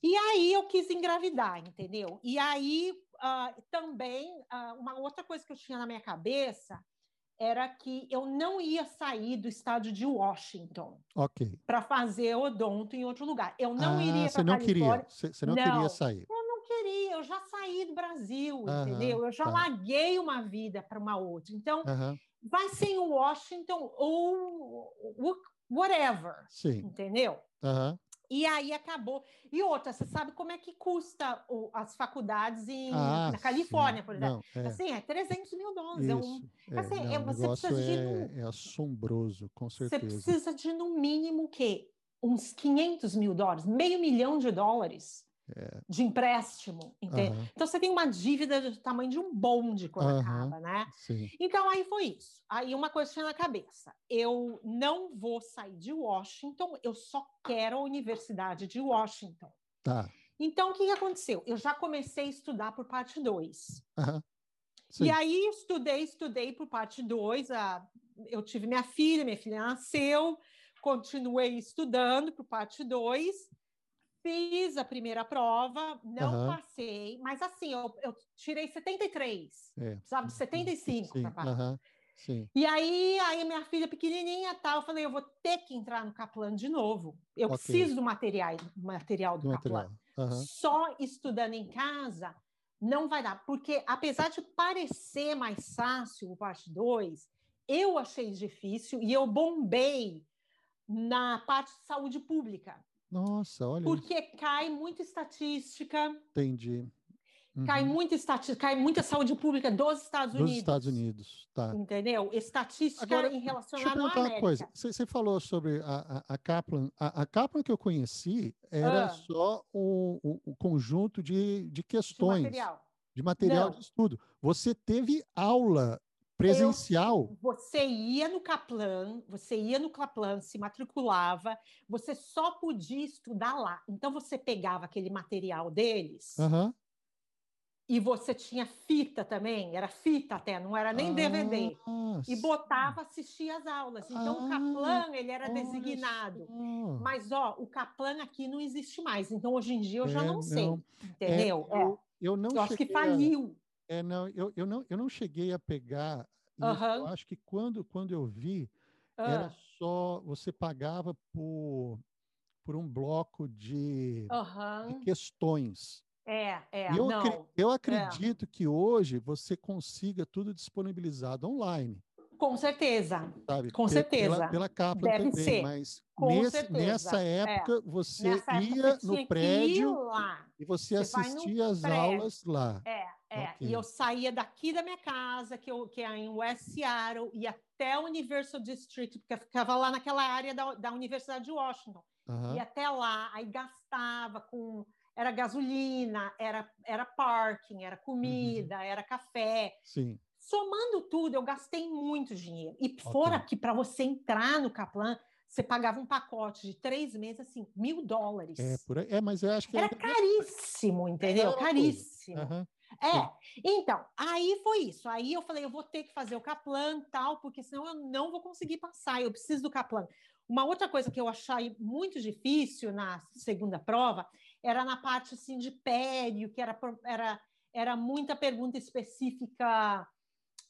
E aí eu quis engravidar, entendeu? E aí uh, também, uh, uma outra coisa que eu tinha na minha cabeça era que eu não ia sair do estádio de Washington para fazer odonto em outro lugar. Eu não ah, iria para Califórnia. Queria, você não, não queria sair queria, eu já saí do Brasil, uhum, entendeu? Eu já tá. larguei uma vida para uma outra. Então, uhum. vai ser em Washington ou whatever, Sim. entendeu? Uhum. E aí acabou. E outra, você sabe como é que custa o, as faculdades em, ah, na Califórnia, sim. por exemplo? Não, é. Assim, é 300 mil dólares. Isso, é um, é, assim, não, é, você precisa de. É, é, assombroso, com certeza. Você precisa de, no mínimo, o quê? Uns 500 mil dólares, meio milhão de dólares é. de empréstimo? Uhum. Então você tem uma dívida do tamanho de um bonde quando uhum. acaba, né? Sim. Então aí foi isso. Aí uma coisa tinha na cabeça: eu não vou sair de Washington, eu só quero a Universidade de Washington. Tá. Então o que, que aconteceu? Eu já comecei a estudar por parte 2. Uhum. E aí estudei, estudei por parte 2. A... Eu tive minha filha, minha filha nasceu, continuei estudando por parte 2 Fiz a primeira prova, não Aham. passei, mas assim, eu, eu tirei 73. É. Precisava de 75 Sim, para passar. sim. E aí, aí minha filha pequenininha tal, eu falei, eu vou ter que entrar no Kaplan de novo. Eu Ok. preciso do material, material do Do Kaplan. material. Aham. Só estudando em casa não vai dar, porque apesar de parecer mais fácil o parte 2, eu achei difícil e eu bombei na parte de saúde pública, Nossa, olha, porque cai muita estatística, entendi. cai Uhum. muita estatística, cai muita saúde pública dos Estados Dos Unidos. Estados Unidos, tá. Entendeu? Estatística Agora, em Deixa eu relacionada à perguntar uma América. coisa. Você você falou sobre a, a, a Kaplan. A, a Kaplan que eu conheci era Ah. só o, o, o conjunto de, de de questões, material. de material Não. de estudo. Você teve aula presencial? Você ia no Kaplan, você ia no Kaplan, se matriculava, você só podia estudar lá. Então você pegava aquele material deles e você tinha fita também, era fita até, não era nem DVD. Ah, E sim. botava assistir as aulas. Então o Ah, Kaplan, ele era designado. Mas ó, o Kaplan aqui não existe mais. Então hoje em dia eu já É, não sei, não. É, entendeu? É, eu, eu não Eu acho que cheguei a- faliu. É, não, eu, eu, não, eu não cheguei a pegar isso. Eu acho que quando, quando eu vi, Ah, era só você pagava por, por um bloco de, de questões. É, é, eu, não. eu acredito que hoje você consiga tudo disponibilizado online, Com certeza. sabe? Com certeza. Pela, pela Kaplan Deve também, ser. mas nesse- certeza. nessa É. época você Nessa época ia você no prédio e você Você assistia as prédio. aulas lá. É, é. Ok. E eu saía daqui da minha casa, que, eu, que é em West Seattle, e até o Universal District, porque eu ficava lá naquela área da, da Universidade de Washington. Aham. E até lá, aí gastava com. Era gasolina, era, era parking, era comida, era café. Sim. Somando tudo, eu gastei muito dinheiro. E fora que para você entrar no Kaplan, você pagava um pacote de três meses, assim, mil dólares. É, por aí. É, mas eu acho que Era ainda- caríssimo, entendeu? uma coisa. Caríssimo. Aham. É, então, aí foi isso. Aí eu falei, eu vou ter que fazer o Kaplan tal, porque senão eu não vou conseguir passar, eu preciso do Kaplan. Uma outra coisa que eu achei muito difícil na segunda prova era na parte assim de pério, que era, era, era muita pergunta específica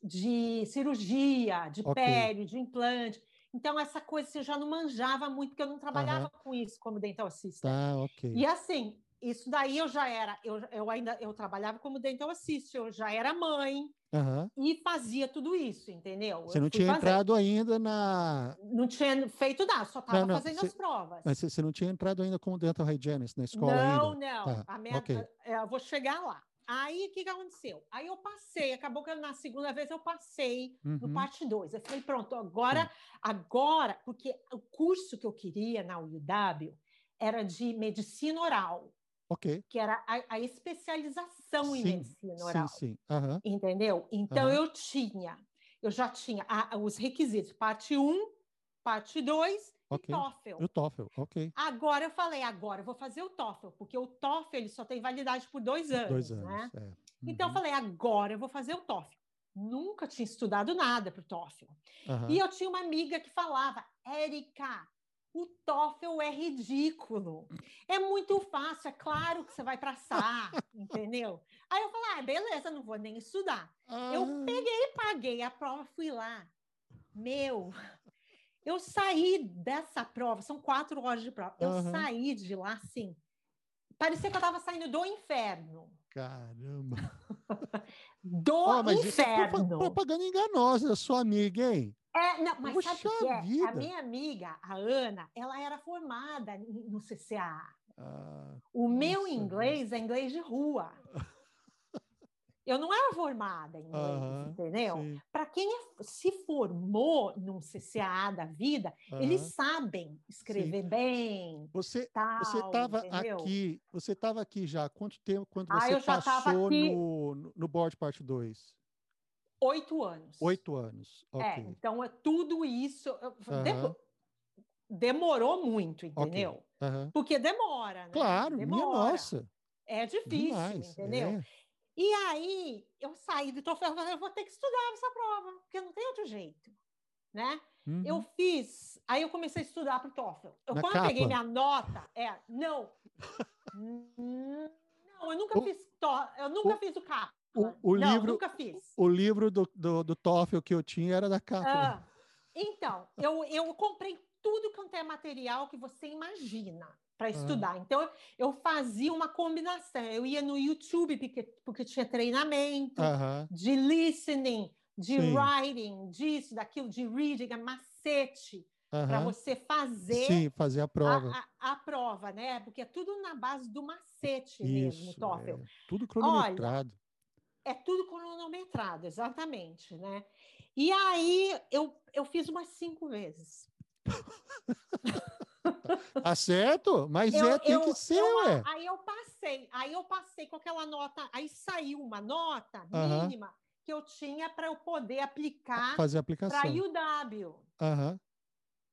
de cirurgia, de Ok. pério, de implante. Então, essa coisa você já não manjava muito, porque eu não trabalhava com isso como dental assistant. Tá, ok. E assim, isso daí eu já era, eu, eu ainda eu trabalhava como dental assistant, eu já era mãe Aham. e fazia tudo isso, entendeu? Você Eu não tinha fazer. entrado ainda na. Não tinha feito nada, só estava fazendo você- as provas. Mas você não tinha entrado ainda como dental hygienist na escola não, ainda? não. Tá, A minha, ok. é, eu vou chegar lá. Aí o que, que aconteceu? Aí eu passei, acabou que na segunda vez eu passei no Uhum. parte 2. Eu falei, pronto, agora, agora, porque o curso que eu queria na UW era de medicina oral, Ok. que era a, a especialização em Sim, medicina oral. Sim, sim. Aham. Entendeu? Então Aham. eu tinha, eu já tinha a- os requisitos, parte 1, parte 2 Ok. e TOEFL. O TOEFL, ok. Agora eu falei, agora eu vou fazer o TOEFL, porque o TOEFL ele só tem validade por dois anos, Dois anos. né? é. Então eu Uhum. falei, agora eu vou fazer o TOEFL. Nunca tinha estudado nada para o TOEFL. E eu tinha uma amiga que falava, Érica, o TOEFL é ridículo. É muito fácil, é claro que você vai passar, entendeu? Aí eu falei, ah, beleza, não vou nem estudar. Eu Ah, peguei, paguei a prova, fui lá. Meu, eu saí dessa prova, são quatro horas de prova. Eu Aham. saí de lá assim. Parecia que eu estava saindo do inferno. Caramba. Do Ó, mas isso é propa- inferno. propaganda enganosa da sua amiga, hein? É, não, mas sabe o Puxa que é? A minha amiga, a Ana, ela era formada no CCA. Ah, O meu inglês é inglês de rua. Eu não era formada em inglês, Aham, entendeu? sim, Para quem é- se formou num CCA da vida, eles aham. sabem escrever bem, Você, estava aqui, você estava aqui já há quanto tempo quando Ah, você passou aqui- no- no board parte 2? Oito anos. Oito anos. É, então é tudo isso. depo- Demorou muito, entendeu? Aham. Porque demora, né? Claro, minha demora. nossa. É difícil, Demais. entendeu? é. E aí eu saí do eu falei, eu vou ter que estudar essa prova, porque não tem outro jeito. né? Uhum. Eu fiz, aí eu comecei a estudar para o TOEFL. Eu, Na quando eu peguei capa? minha nota, é, não. Não, eu nunca O- fiz to, eu nunca o- fiz o capa. O não, livro- nunca fiz. O livro do, do, do TOEFL que eu tinha era da capa. Ah, então, eu, eu comprei tudo quanto é material que você imagina para estudar. Então, eu- fazia uma combinação. Eu ia no YouTube, porque, porque tinha treinamento Aham, de listening, de Sim. writing, disso, daquilo, de reading, é macete para aham. você fazer Sim, fazer a prova. a, a- a prova, né? Porque é tudo na base do macete mesmo, o Isso, TOEFL. é, tudo cronometrado. É tudo cronometrado, exatamente, né? E aí eu, eu fiz umas cinco vezes. Tá certo? Mas Eu- é, tem eu- que ser, eu- ué. Aí eu passei, aí eu passei com aquela nota, aí saiu uma nota mínima que eu tinha para eu poder aplicar Fazer a para aplicação. UW. Aham,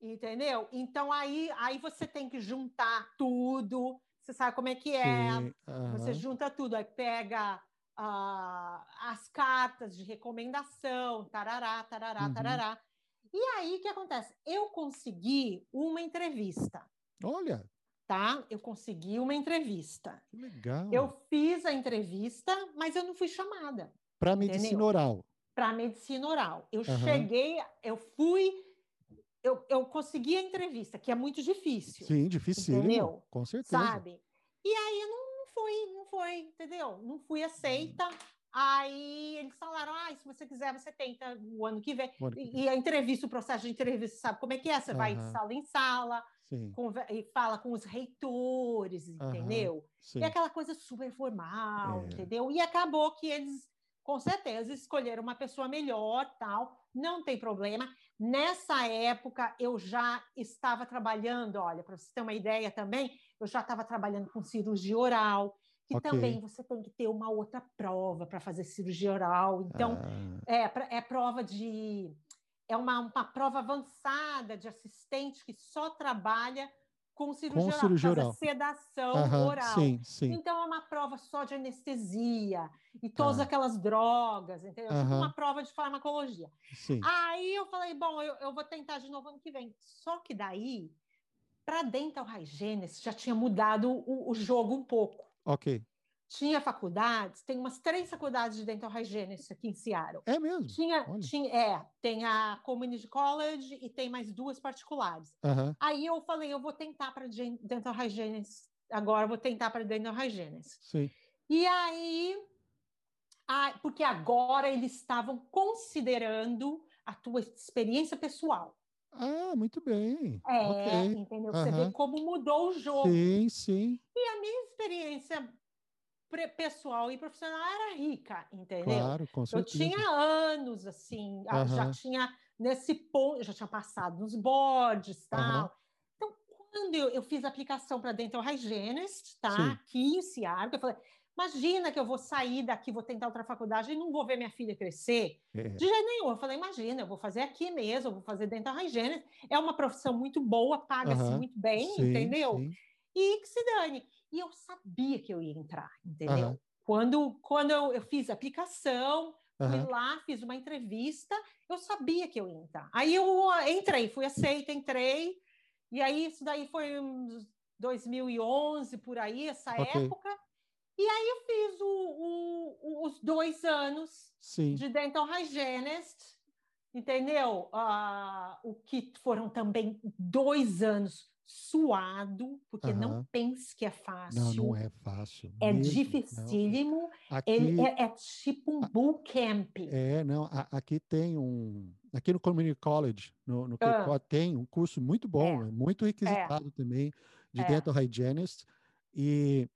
Entendeu? Então aí, aí você tem que juntar tudo. Você sabe como é que é. sim, Você junta tudo, aí pega ah, as cartas de recomendação, tarará, tarará, Uhum. tarará. E aí, o que acontece? Eu consegui uma entrevista, Olha, tá? Eu consegui uma entrevista. que legal. Eu fiz a entrevista, mas eu não fui chamada Para medicina oral. para medicina oral. Eu Aham. cheguei, eu fui, eu, eu consegui a entrevista, que é muito difícil. Sim, difícil. Entendeu? Com certeza. sabe? E aí não, não foi, não foi, entendeu? Não fui aceita. Aí eles falaram: ah, se você quiser, você tenta o ano que vem. O ano que E, e a entrevista, o processo de entrevista, sabe como é que é? Você vai de sala em sala e fala com os reitores, entendeu? sim. E aquela coisa super formal, É. entendeu? E acabou que eles, com certeza, escolheram uma pessoa melhor, tal, não tem problema. Nessa época, eu já estava trabalhando, olha, para você ter uma ideia também, eu já estava trabalhando com cirurgia oral, que Ok. também você tem que ter uma outra prova para fazer cirurgia oral. Então, Ah, é, é prova de. É uma, uma prova avançada de assistente que só trabalha com cirurgia oral, cirurgia a oral. sedação aham, oral. Sim, sim. Então é uma prova só de anestesia e todas Ah. aquelas drogas, entendeu? Tipo Aham. uma prova de farmacologia. Sim. Aí eu falei, bom, eu, eu vou tentar de novo ano que vem. Só que daí, para dental hygienist, já tinha mudado o, o jogo um pouco. Ok. Tinha faculdades, tem umas três faculdades de dental hygienist aqui em Seattle. É mesmo. Tinha, Olha. tinha, é, tem a Community College e tem mais duas particulares. Aham, Aí eu falei, eu vou tentar para dental hygienist, agora eu vou tentar para dental hygienist. sim. E aí, ah, porque agora eles estavam considerando a tua experiência pessoal. Ah, muito bem. É, Ok. entendeu? Você vê Aham. como mudou o jogo. Sim, sim. E a minha experiência pessoal e profissional era rica, entendeu? Claro, com Eu certeza. tinha anos, assim, ah, já tinha nesse ponto, já tinha passado nos boards, tal. Aham. Então, quando eu, eu fiz a aplicação para Dental Hygienist, tá? Sim. Aqui em Seattle, eu falei, imagina que eu vou sair daqui, vou tentar outra faculdade e não vou ver minha filha crescer. É, De jeito nenhum. Eu falei, imagina, eu vou fazer aqui mesmo, eu vou fazer Dental Hygienist. É uma profissão muito boa, paga-se Aham. muito bem, sim, entendeu? sim. e que se dane. E eu sabia que eu ia entrar, entendeu? Aham. Quando, quando eu, eu fiz a aplicação, fui Aham. lá, fiz uma entrevista, eu sabia que eu ia entrar. Aí eu ah, entrei, fui aceita, entrei, e aí isso daí foi uns 2011, por aí, essa Ok. época. E aí eu fiz o- o- os dois anos Sim. de dental hygienist, entendeu? Ah, o que foram também dois anos suado, porque não Aham. pense que é fácil. Não, não é fácil. É mesmo, não. dificílimo. Aqui, Ele é, é tipo um bootcamp. é, não, a- aqui tem um, aqui no Community College, no, no Cape Ah. Cod, tem um curso muito bom, É. é muito requisitado também, de É. dental hygienist, e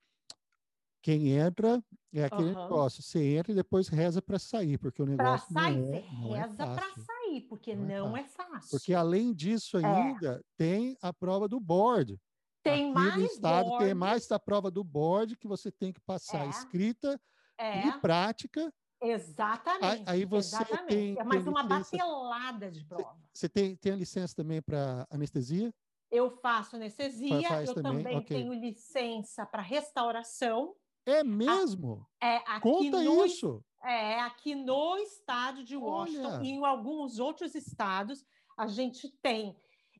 quem entra é aquele Aham. negócio, você entra e depois reza para sair, porque o Para negócio sair, não é, você não é reza para fácil. sair, porque Não é não fácil. é fácil. Porque além disso É. ainda tem a prova do board. tem Aqui mais no estado tem board, mais da prova do board que você tem que passar É. escrita é, e prática. exatamente. aí você exatamente. tem- é mais tem uma licença- batelada de prova. Você tem, tem a licença também para anestesia? Eu faço anestesia, faz eu também, também ok. tenho licença para restauração, É mesmo? É, aqui Conta no, isso. É, aqui no estado de Washington Olha. e em alguns outros estados a gente tem.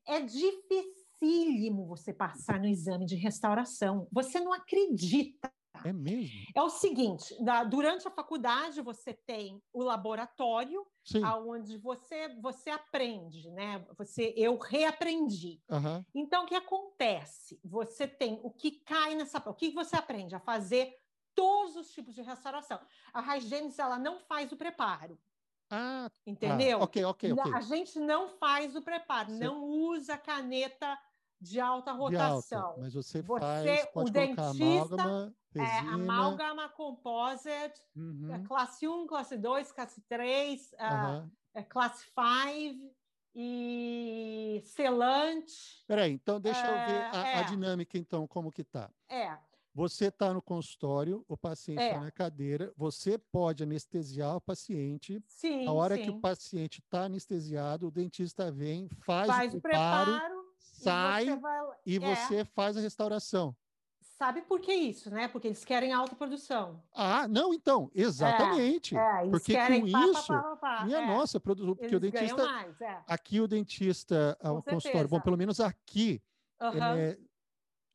É dificílimo você passar no exame de restauração. Você não acredita. É mesmo? É o seguinte, da- durante a faculdade você tem o laboratório, Sim. aonde você você aprende, né? Você eu reaprendi. Aham. Então o que acontece? Você tem o que cai nessa, o que você aprende a fazer todos os tipos de restauração. A Hygienist, ela não faz o preparo, Ah, tá. entendeu? Ok, ok, ok. A gente não faz o preparo, Você- não usa caneta de alta De rotação. alta, mas você, Você, faz, o pode colocar dentista, amálgama, É, amálgama composite, Uhum, é classe 1, classe 2, classe 3, ah, aham. é classe 5 e selante. Peraí, então deixa eu ver a, a é. dinâmica, então, como que tá. É, Você está no consultório, o paciente está É. na cadeira, você pode anestesiar o paciente. sim, A hora sim. que o paciente está anestesiado, o dentista vem, faz, faz o o preparo, preparo sai e você, vai... e é. você faz a restauração. Sabe por que isso, né? Porque eles querem alta produção. Ah, não, então, exatamente. É, eles Porque querem com pá, isso, pá, pá, pá. Minha é, nossa, produ- porque o eles dentista, mais, é. aqui o dentista, ah, o consultório, bom, pelo menos aqui, Aham. é,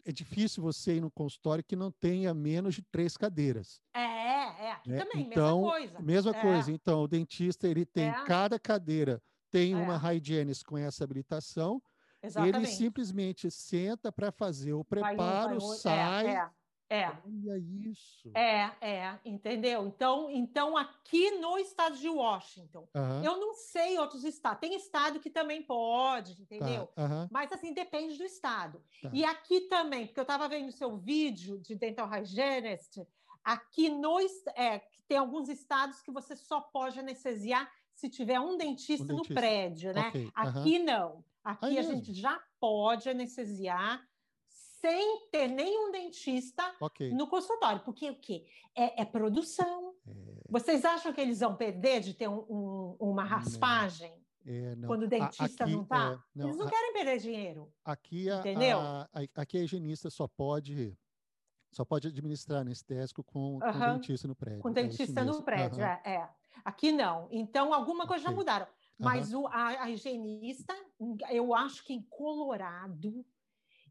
é difícil você ir no consultório que não tenha menos de três cadeiras. É, é, aqui né? também, Então, mesma coisa. Mesma É. coisa. Então, o dentista, ele tem É. cada cadeira tem É. uma hygienist com essa habilitação, Exatamente. ele simplesmente senta para fazer o Vai um, preparo, vai outro. sai. É, é, é. Olha isso. É, é, entendeu? Então, então aqui no estado de Washington, eu não sei outros estados. Tem estado que também pode, tá, entendeu? aham, Mas assim, depende do estado. Tá. E aqui também, porque eu estava vendo o seu vídeo de dental hygienist, aqui no é, tem alguns estados que você só pode anestesiar se tiver um dentista, no dentista. prédio, né? ok, aham. Aqui não. Aqui é a gente mesmo? já pode anestesiar sem ter nenhum dentista Ok. no consultório, porque o quê? É, é produção. É, Vocês acham que eles vão perder de ter um- um- uma raspagem é, quando o A- dentista aqui, não está? é, eles não a- querem perder dinheiro. Aqui a, Entendeu? a- aqui a higienista só pode só pode administrar anestésico com, com dentista no prédio. Com é dentista no prédio, Aham, é. Aqui não. Então, alguma coisa já Ok. mudaram. Mas o, a, a higienista, eu acho que em Colorado,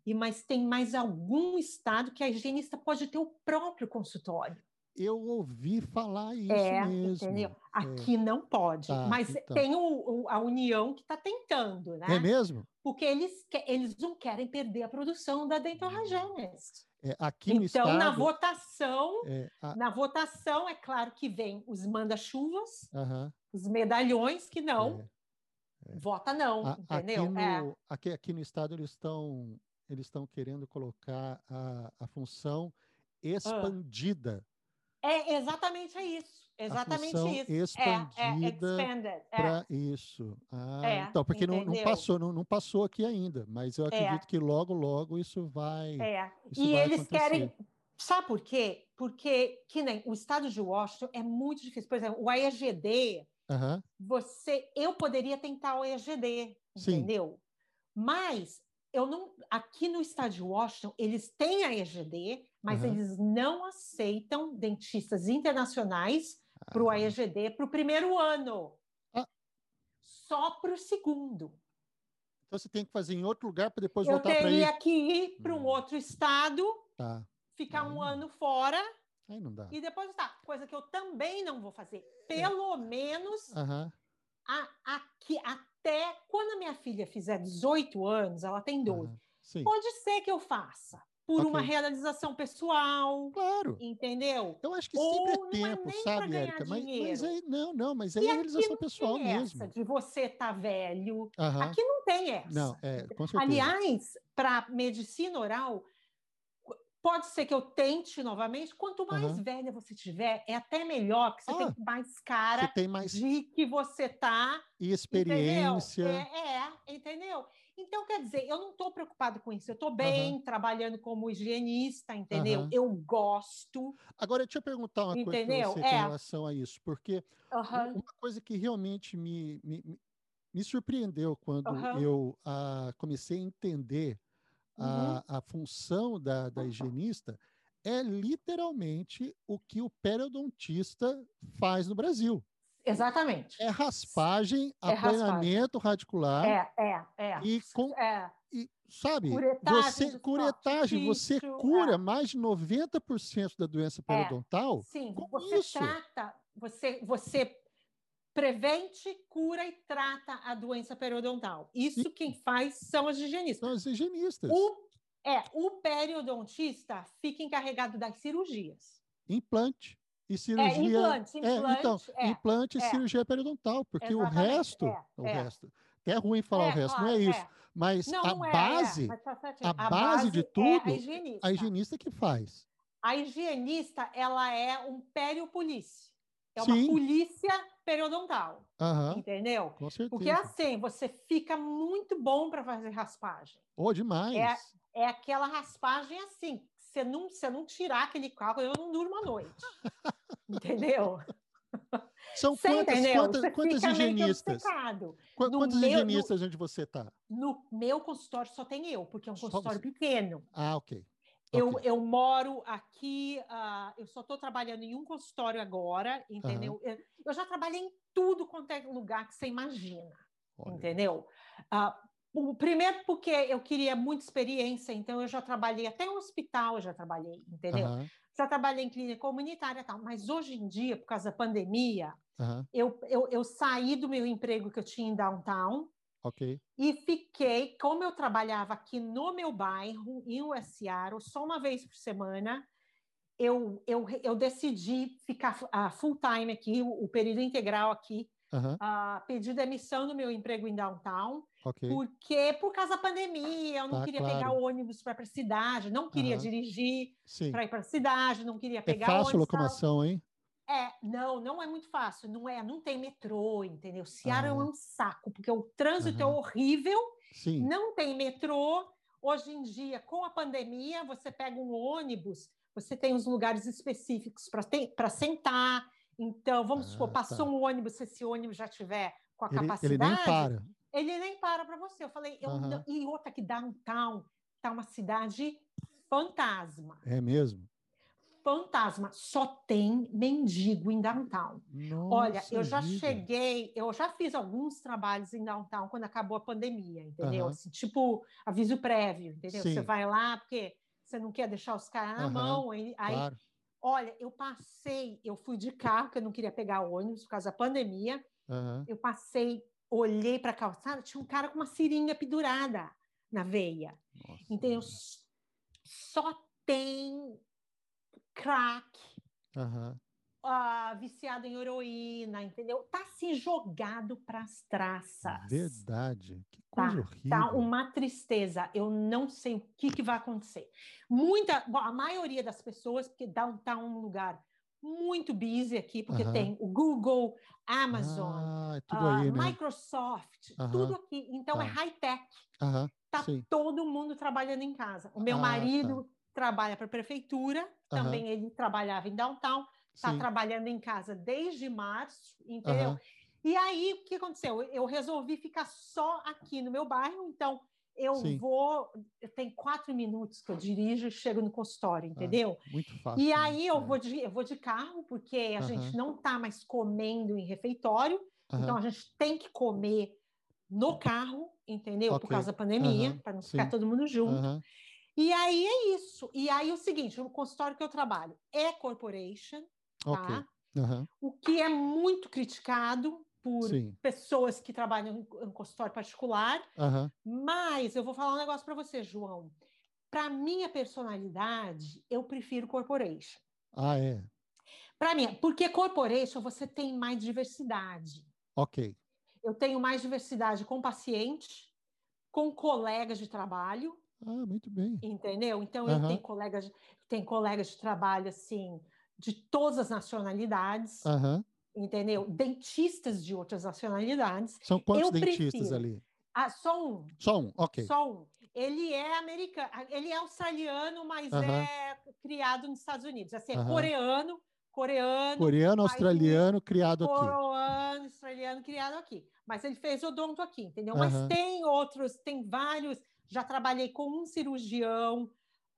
e mas tem mais algum estado que a higienista pode ter o próprio consultório. Eu ouvi falar isso é, mesmo. entendeu? Aqui não pode. Tá, mas então. tem o- o- a União que está tentando, né? É mesmo? Porque eles, que- eles não querem perder a produção da dental hygienist. É, aqui no Então, estado. na votação, é, a- na votação, é claro que vem os manda-chuvas, os medalhões que não, é. vota não, A- entendeu? Aqui no, É. aqui, aqui no estado eles estão eles estão querendo colocar a, a função Ah. expandida É, exatamente é isso. Exatamente isso. É, é, expandida expanded. É. para isso. Ah, É, então, porque não, não passou, não, não passou aqui ainda, mas eu É. acredito que logo, logo isso vai. É. Isso E vai eles acontecer. querem. Sabe por quê? Porque que nem o estado de Washington é muito difícil. Por exemplo, o AEGD, você, eu poderia tentar o EGD, Sim. entendeu? Mas eu não, aqui no estado de Washington, eles têm a EGD, mas Aham. eles não aceitam dentistas internacionais para o AEGD para o primeiro ano. Ah. Só para o segundo. Então você tem que fazer em outro lugar para depois eu voltar para aí. teria que ir para um Hum. outro estado, Tá. ficar um Ah. ano fora Aí não dá. e depois tá. Coisa que eu também não vou fazer. Pelo menos Aham. a- aqui, até quando a minha filha fizer 18 anos, ela tem 12. aham. Sim. Pode ser que eu faça por uma Ok. realização pessoal, Claro. entendeu? Eu acho que sempre não é é tempo, pra sabe, Érica? Mas, mas aí, não, não, mas aí E é realização pessoal tem mesmo. essa de você tá velho. Aham. Aqui não tem essa. Não, é, com certeza. Aliás, para medicina oral, pode ser que eu tente novamente. Quanto mais Aham. velha você tiver, é até melhor, porque você Ah, tem mais cara tem mais de que você tá. experiência. Entendeu? É, é, entendeu? Então, quer dizer, eu não estou preocupado com isso. Eu estou bem trabalhando como higienista, entendeu? Aham. Eu gosto. Agora, deixa eu perguntar uma coisa para Entendeu? você com É. relação a isso, porque Aham, uma coisa que realmente me, me, me- surpreendeu quando eu ah, comecei a entender Uhum. a, a função da, da higienista é literalmente o que o periodontista faz no Brasil. Exatamente. É raspagem, É apanhamento radicular É, é, é. e com É, e sabe, Curetagem você curetagem, você cura é. mais de 90% da doença periodontal. sim, com você isso. trata, você, você prevente, cura e trata a doença periodontal. Isso quem faz são as higienistas. São os higienistas. O, é, o periodontista fica encarregado das cirurgias. Implante e É, cirurgia. implante, É, implante. então, é. implante e é. cirurgia periodontal, porque o resto, é, o é. resto, até é ruim falar o É, resto, não é isso, é. mas Não, a não é, é, base, mas tá certinho. a base de é tudo, a higienista. a higienista que faz. A higienista, ela é um periopolícia. É Sim. uma polícia periodontal, Aham, entendeu? com certeza. Porque assim, você fica muito bom para fazer raspagem. Oh, demais. É aquela raspagem assim, você não, você não tirar aquele cálculo, eu não durmo à noite. Entendeu? São Você quantas, entendeu? quantas, Você quantas higienistas? Qu- No Quantos meu- no- higienistas onde você está? No meu consultório só tem eu, porque é um Só consultório você. pequeno. Ah, ok. Eu, Ok. eu moro aqui, ah, eu só estou trabalhando em um consultório agora, entendeu? Eu, eu já trabalhei em tudo quanto é lugar que você imagina, Olha, entendeu? Ah, o primeiro porque eu queria muita experiência, então eu já trabalhei até em hospital, eu já trabalhei, entendeu? aham, Já trabalhei em clínica comunitária e tal, mas hoje em dia, por causa da pandemia, aham, eu, eu, eu saí do meu emprego que eu tinha em downtown, ok. e fiquei, como eu trabalhava aqui no meu bairro, em Seattle, só uma vez por semana, eu, eu, eu decidi ficar uh, full time aqui, o, o período integral aqui, Aham, uh, pedi demissão do meu emprego em downtown, ok. porque por causa da pandemia, eu não Tá, queria claro. pegar o ônibus para a cidade, não queria Aham. dirigir para ir para a cidade, não queria É pegar fácil a tal. locomoção, hein? É, não, não é muito fácil, não é, não tem metrô, entendeu? Seattle Ah, é é. um saco, porque o trânsito é Aham. horrível, Sim. não tem metrô. Hoje em dia, com a pandemia, você pega um ônibus, você tem os lugares específicos para sentar. Então, vamos supor, Ah, passou tá. um ônibus, se esse ônibus já tiver com a Ele, ele capacidade, nem para. Ele nem para para você. Eu falei, eu não- e outra que downtown tá uma cidade fantasma. É mesmo? Fantasma, só tem mendigo em downtown. Olha, Nossa eu já vida. cheguei, eu já fiz alguns trabalhos em downtown quando acabou a pandemia, entendeu? Aham. Assim, tipo aviso prévio, entendeu? Você Sim. vai lá porque você não quer deixar os caras na Aham, mão. Aí, Claro. olha, eu passei, eu fui de carro, porque eu não queria pegar ônibus por causa da pandemia. Aham. Eu passei, olhei para a calçada, tinha um cara com uma seringa pendurada na veia. Nossa Entendeu? S- Só tem crack, Aham. ah, viciado em heroína, entendeu? Tá assim jogado para as traças. Verdade. Que Tá, coisa horrível. Tá uma tristeza. Eu não sei o que, que vai acontecer. Muita, bom, a maioria das pessoas, porque downtown é um lugar muito busy aqui, porque Aham. tem o Google, Amazon, Ah, é ah, aí, né? Microsoft, Aham. tudo aqui. Então é Tá. high-tech. Aham. Tá Sim. todo mundo trabalhando em casa. O meu Ah, marido trabalha para a prefeitura, também ele trabalhava em downtown, está trabalhando em casa desde março, entendeu? E aí, o que aconteceu? Eu resolvi ficar só aqui no meu bairro, então eu Sim. vou. Tenho quatro minutos que eu dirijo e chego no consultório, entendeu? Muito fácil. E aí eu É. vou de, eu vou de carro, porque a Aham. gente não está mais comendo em refeitório, então Aham. a gente tem que comer no carro, entendeu? Por Ok. causa da pandemia, Aham. para não ficar Sim. todo mundo junto. E aí é isso. E aí o seguinte, o consultório que eu trabalho é corporation, tá? Aham. O que é muito criticado por Sim. pessoas que trabalham em em consultório particular, Aham. mas eu vou falar um negócio para você, João. Para minha personalidade, eu prefiro corporation. Ah, é. Para mim, porque corporation você tem mais diversidade. Ok. Eu tenho mais diversidade com paciente, com colegas de trabalho, Ah, muito bem. entendeu? Então eu Aham. tenho colegas, tenho colegas de trabalho assim de todas as nacionalidades, Aham. Entendeu? Dentistas de outras nacionalidades. São quantos Eu dentistas prefiro. ali? Ah, só um, Só um, ok. só um. Ele é americano, ele é australiano, mas Aham. é criado nos Estados Unidos. Assim, é Aham. coreano, coreano, Coreano, faz australiano, criado aqui. coreano, australiano, criado aqui. Mas ele fez odonto aqui, entendeu? Mas Aham. tem outros, tem vários. Já trabalhei com um cirurgião,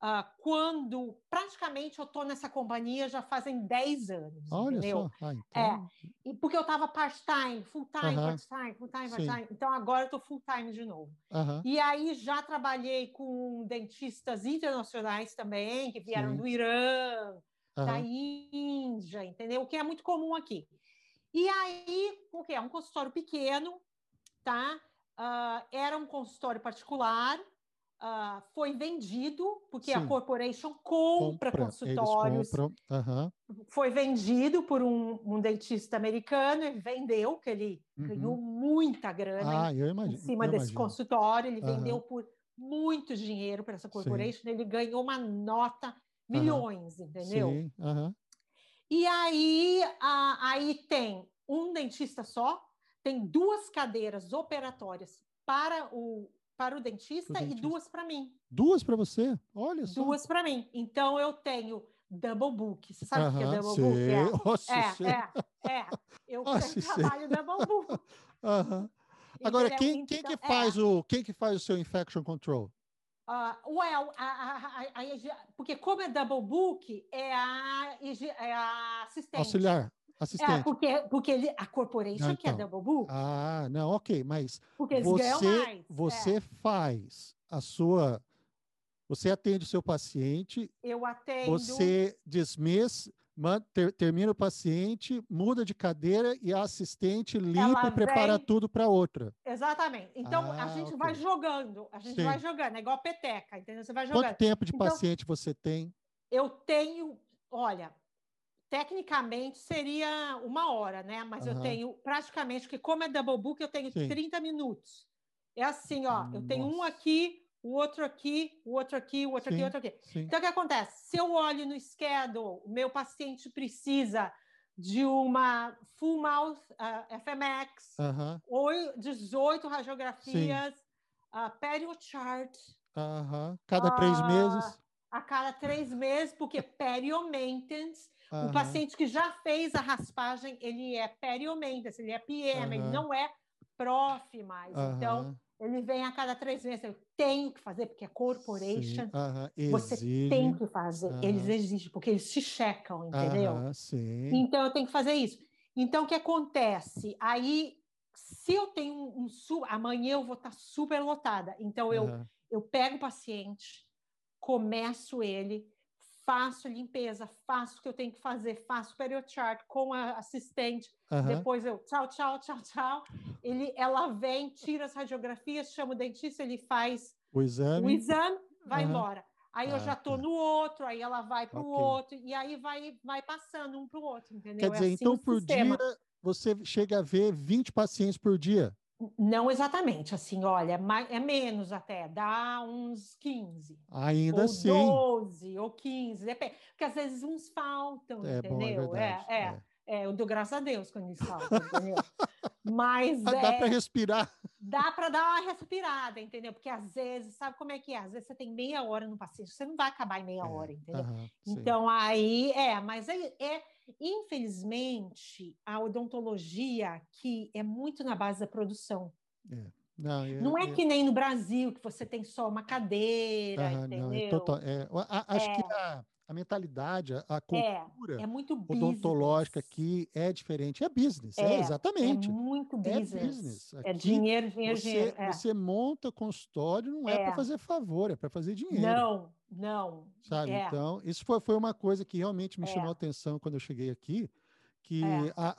Uh, quando praticamente eu estou nessa companhia já fazem 10 anos. Olha entendeu? só. Ah, É, então, e porque eu estava part-time, full-time, Aham. part-time, full-time, part-time. Então agora eu estou full-time de novo. aham, E aí já trabalhei com dentistas internacionais também, que vieram Sim. do Irã, da aham, Índia, entendeu? O que é muito comum aqui. E aí, o que é? Um consultório pequeno, tá? Ah, era um consultório particular, ah, foi vendido, porque a Sim. corporation compra, Compra, consultórios, compram. Aham, foi vendido por um, um dentista americano, ele vendeu, que ele Uhum. ganhou muita grana Ah, em imagino. cima eu desse imagino. consultório, ele Aham. vendeu por muito dinheiro para essa Sim. corporation, ele ganhou uma nota, milhões, entendeu? Sim, E aí, a- aí tem um dentista só, tem duas cadeiras operatórias para o, para o dentista, e duas para mim. Duas para você? Olha só. Duas para mim. Então eu tenho double book. Você sabe o que é double sei. book? É. Nossa, sei. É, é, é. Eu Nossa, sei. trabalho double book. Aham. Agora, entendeu? quem, quem que Então, é. faz o quem que faz o seu infection control? Ah, well, a, a- a- porque como é double book, é a, é a assistente. Auxiliar, É, assistente. porque, porque ele, a corporation Não, que é então. double book, Ah, não, ok, mas porque eles ganham você mais. é. você faz a sua você atende o seu paciente, Eu atendo. você dismiss, man- ter- termina o paciente, muda de cadeira e a assistente limpa Ela e prepara vem- tudo para outra. Exatamente. Então a Ah, gente ok. vai jogando, a gente Sim. vai jogando, é igual peteca, entendeu? Você vai Quanto jogando. tempo de Então- paciente você tem? Eu tenho, olha, tecnicamente seria uma hora, né? Mas eu Aham. tenho praticamente, porque como é double book, eu tenho Sim. 30 minutos. É assim, ó, eu tenho um Nossa. aqui, o outro aqui, o outro aqui, o outro aqui, Sim. o outro aqui. Sim. Então, o que acontece? Se eu olho no schedule, o meu paciente precisa de uma full mouth ah, FMX, Aham, oi- 18 radiografias, uh, perio chart aham. Cada três Ah, meses. a cada três meses, porque perio maintenance, o Aham, paciente que já fez a raspagem, ele é perio maintenance, ele é PM, ele Aham. não é prof mais. Então, aham, ele vem a cada três meses. Eu tenho que fazer, porque é corporation, você tem que fazer. Eles exigem, porque eles te checam, entendeu? Então eu tenho que fazer isso. Então o que acontece? Aí, se eu tenho um, um amanhã eu vou estar super lotada. Então eu, eu pego o paciente, começo ele, faço limpeza, faço o que eu tenho que fazer, faço periochart com a assistente. Depois eu tchau, tchau, tchau, tchau. Ele, ela vem, tira as radiografias, chama o dentista, ele faz O exame. o exame, vai embora. Aí eu Ah, já estou tá. no outro, aí ela vai para o Ok. outro, e aí vai, vai passando um para o outro, entendeu? Quer É dizer, assim então por sistema. dia você chega a ver 20 pacientes por dia. Não exatamente, assim, olha, é menos até, dá uns 15. Ainda ou assim. 12, ou 15, depende. Porque às vezes uns faltam, É bom, é entendeu? é, é, é, eu dou graças a Deus quando eles faltam, entendeu? Mas Ah, Dá é, para respirar. dá para dar uma respirada, entendeu? Porque às vezes, sabe como é que é? Às vezes você tem meia hora no paciente, você não vai acabar em meia É, hora, entendeu? sim. Então, aí, é, mas é, é, infelizmente, a odontologia que é muito na base da produção. Não, é, Não é que nem no Brasil, que você tem só uma cadeira, aham, não, é entendeu? total- é, a- acho que a, a mentalidade, a, a cultura É muito odontológica business. aqui é diferente. É business, é, É, É exatamente. muito É business. business. É Aqui dinheiro, dinheiro, Você, dinheiro. é. você monta consultório, não é, para É. fazer favor, é para fazer dinheiro. Não, não. sabe? É. Então, isso foi, foi uma coisa que realmente me É. chamou a atenção quando eu cheguei aqui, que É. a,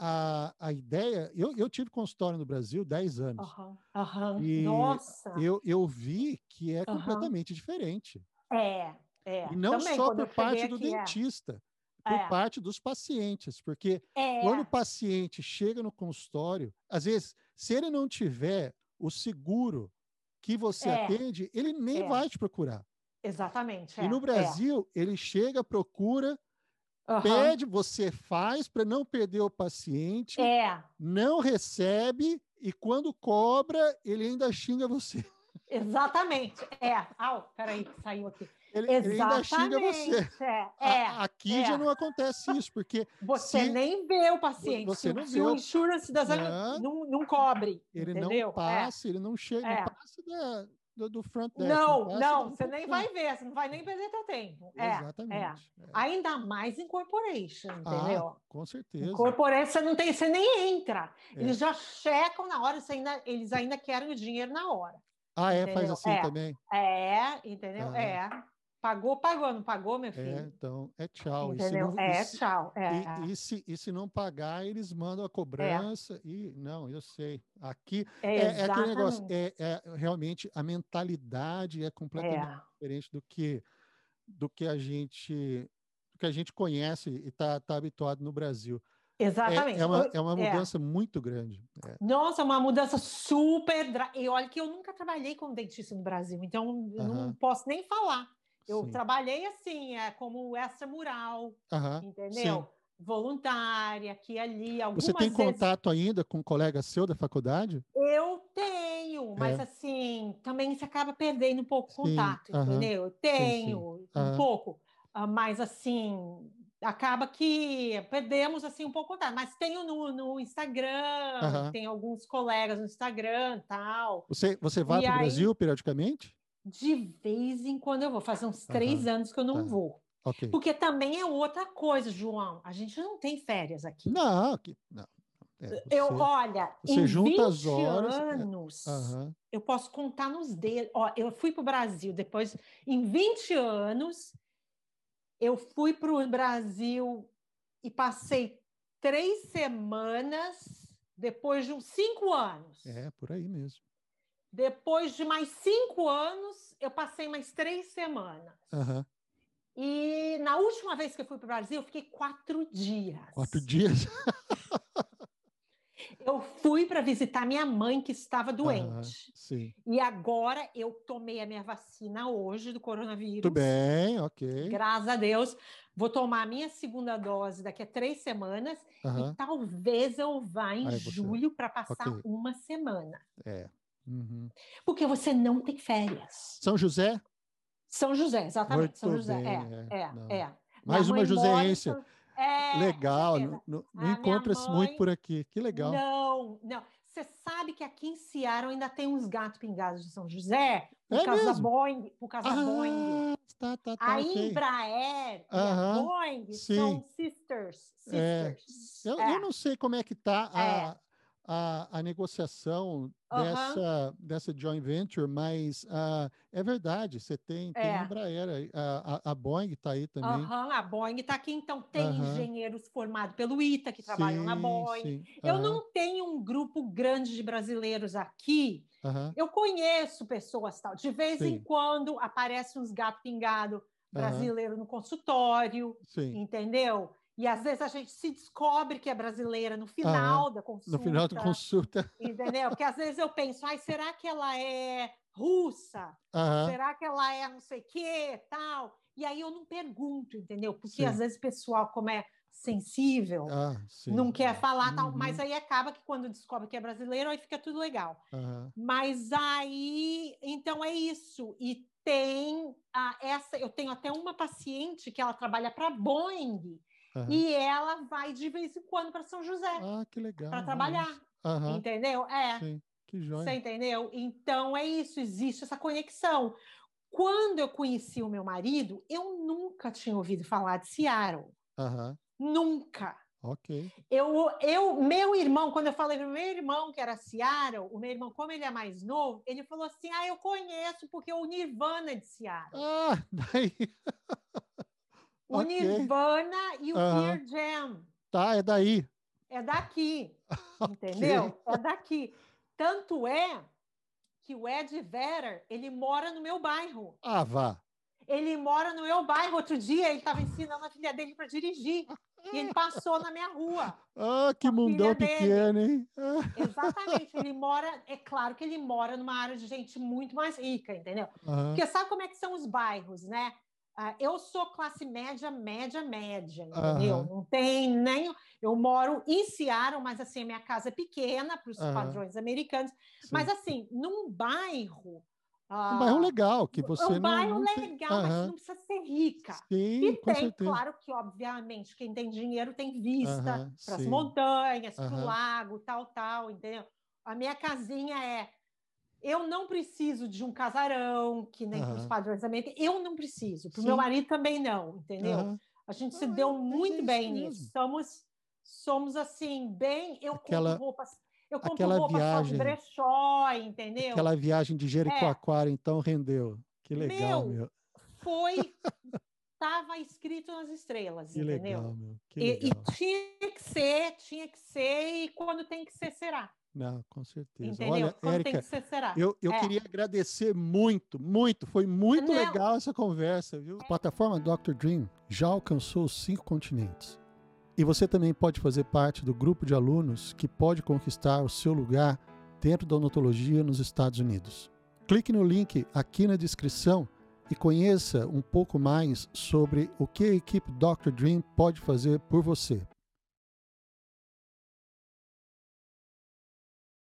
a, a ideia... Eu, eu tive consultório no Brasil 10 anos. Aham, aham. E Nossa. Eu, eu vi que é completamente diferente. É, é. E não Também, só por parte do aqui, é. dentista, por É. parte dos pacientes. Porque É, quando o paciente chega no consultório, às vezes, se ele não tiver o seguro que você atende, ele nem vai te procurar. Exatamente. E é, no é. Brasil, ele chega, procura, Aham. pede, você faz para não perder o paciente, É, não recebe e quando cobra, ele ainda xinga você. exatamente. É. Au, peraí, saiu aqui. Ele, ele ainda xinga você. Exatamente. É, A- é. Aqui é. já não acontece isso, porque Você se- nem vê o paciente. você não vê o insurance das Não. não, não cobre. ele entendeu? não passa, ele não chega, É. não passa da, do, do front desk. Não, passa não, do você nem vai ver, você não vai nem perder teu tempo. É, Exatamente. é. é. Ainda mais em corporation, entendeu? Ah, com certeza. Em corporation você não tem, você nem entra. É. Eles já checam na hora, ainda, eles ainda querem o dinheiro na hora. Ah, é? Faz entendeu? assim É. também? É, entendeu? Aham. É. Pagou, pagou, não pagou, meu É, filho? então, é tchau. E se entendeu? não- é, e se- tchau. É. E, e se, e se não pagar, eles mandam a cobrança e não, eu sei. Aqui É, é, é aquele negócio, é, é realmente a mentalidade é completamente É. diferente do que do que a gente do que a gente conhece e está tá habituado no Brasil. É, Exatamente. é, uma, é uma é. mudança muito grande. É. Nossa, uma mudança super. dra- E olha que eu nunca trabalhei como dentista no Brasil, então não posso nem falar. Eu Sim. trabalhei assim, é, como extramural, Aham, entendeu? sim. Voluntária, aqui e ali. Algumas Você tem vezes contato ainda com um colega seu da faculdade? eu tenho, mas É. assim, também você acaba perdendo um pouco o Sim, contato, entendeu? Eu tenho um aham. pouco, ah, mas assim, acaba que perdemos assim um pouco o contato. Mas tenho no, no Instagram, Aham. tem alguns colegas no Instagram tal. Você, você vai para o Brasil periodicamente? De vez em quando eu vou, faz uns três anos que eu não tá. vou. Ok. Porque também é outra coisa, João. A gente não tem férias aqui. Não, que, não. É, Eu, você- olha, você em junta 20 as horas, é. anos, Aham. eu posso contar nos dedos. Ó, eu fui para o Brasil depois, em 20 anos, eu fui para o Brasil e passei três semanas depois de uns cinco anos. É, por aí mesmo. Depois de mais cinco anos, eu passei mais três semanas. Aham. E na última vez que eu fui para o Brasil, eu fiquei quatro dias. Quatro dias. Eu fui para visitar minha mãe que estava doente. Sim. E agora eu tomei a minha vacina hoje do coronavírus. Tudo bem, ok. Graças a Deus. Vou tomar a minha segunda dose daqui a três semanas. Aham. E talvez eu vá em Aí julho para passar ok. uma semana. É. Uhum. Porque você não tem férias. São José? São José, exatamente. São Muito José. bem, é, é, é, é. Mais uma mora joseense. São- É, Legal. Não, não- encontra-se muito mãe- por aqui. Que legal. Não, não. Você sabe que aqui em Seattle ainda tem uns gatos pingados de São José por É causa da mesmo? Boeing, por causa da Boeing. Ah, tá, tá, tá. A ok. Embraer e a Boeing sim. são sisters. É, sisters. Eu, É. eu não sei como é que está É. a, a, a negociação Aham. dessa, dessa joint venture, mas ah, é verdade, você tem, tem É. a Embraer, a, a, Boeing está aí também. Aham, a Boeing está aqui, então tem Aham. engenheiros formados pelo ITA que trabalham na Sim, Boeing. sim, Eu não tenho um grupo grande de brasileiros aqui. Eu conheço pessoas tal. De vez em Sim. quando aparece uns gatos pingados Aham. brasileiro no consultório. sim. entendeu? E às vezes a gente se descobre que é brasileira no final da consulta. No final da consulta. Entendeu? Porque às vezes eu penso, ai, será que ela é russa? Será que ela é não sei o quê, tal? E aí eu não pergunto, entendeu? Porque Sim. às vezes o pessoal, como é sensível, ah, não quer falar, tal, Uhum, mas aí acaba que quando descobre que é brasileiro, aí fica tudo legal. Mas aí, então é isso. E tem essa, eu tenho até uma paciente que ela trabalha para Boeing aham. e ela vai de vez em quando para São José Ah, que legal. para trabalhar. Aham, entendeu? É, sim, que você joia. entendeu? Então é isso, existe essa conexão. Quando eu conheci o meu marido, eu nunca tinha ouvido falar de Seattle, Aham, nunca. ok. Eu, eu, meu irmão, quando eu falei para o meu irmão que era Seattle, o meu irmão, como ele é mais novo, ele falou assim: Ah, eu conheço porque o Nirvana é de Seattle. Ah, daí. O ok. Nirvana e o Aham. Pearl Jam Tá, é daí. é daqui, entendeu? É daqui. Tanto é que o Ed Vedder, ele mora no meu bairro. Ah, vá. Ele mora no meu bairro. Outro dia ele estava ensinando a filha dele para dirigir e ele passou na minha rua. Ah, que mundão pequeno, hein? Exatamente, ele mora, é claro que ele mora numa área de gente muito mais rica, entendeu? aham, Porque sabe como é que são os bairros, né? Ah, eu sou classe média, média, média, entendeu? Aham. Não tem nem. Eu moro em Seattle, mas assim, a minha casa é pequena para os Aham. padrões americanos. sim. Mas assim, num bairro. Um bairro ah, legal, que você um não. bairro não tem- legal, mas Aham, não precisa ser rica. Sim, E tem, certeza. claro que, obviamente, quem tem dinheiro tem vista para as montanhas, para o lago, tal, tal, entendeu? A minha casinha é. Eu não preciso de um casarão, que nem Aham. os padrões americanos. Eu não preciso. Para o meu marido também não, entendeu? Aham. A gente se Ah, deu é muito bem nisso. Somos, somos assim, bem. Eu Aquela- compro roupas. Eu compro aquela roupa só viagem- de brechó, entendeu? Aquela viagem de Jericoacoara, então, rendeu. Que legal, Meu, meu. Foi. Estava escrito nas estrelas, Que entendeu? legal, meu. Que E, e legal. tinha que ser, tinha que ser, e quando tem que ser, será. Não, com certeza. Entendeu? Olha, Érica, que ser, será. eu, eu É. queria agradecer muito, muito. Foi muito Não. legal essa conversa, viu? A plataforma Dr. Dream já alcançou os cinco continentes. E você também pode fazer parte do grupo de alunos que pode conquistar o seu lugar dentro da odontologia nos Estados Unidos. Clique no link aqui na descrição e conheça um pouco mais sobre o que a equipe Dr. Dream pode fazer por você.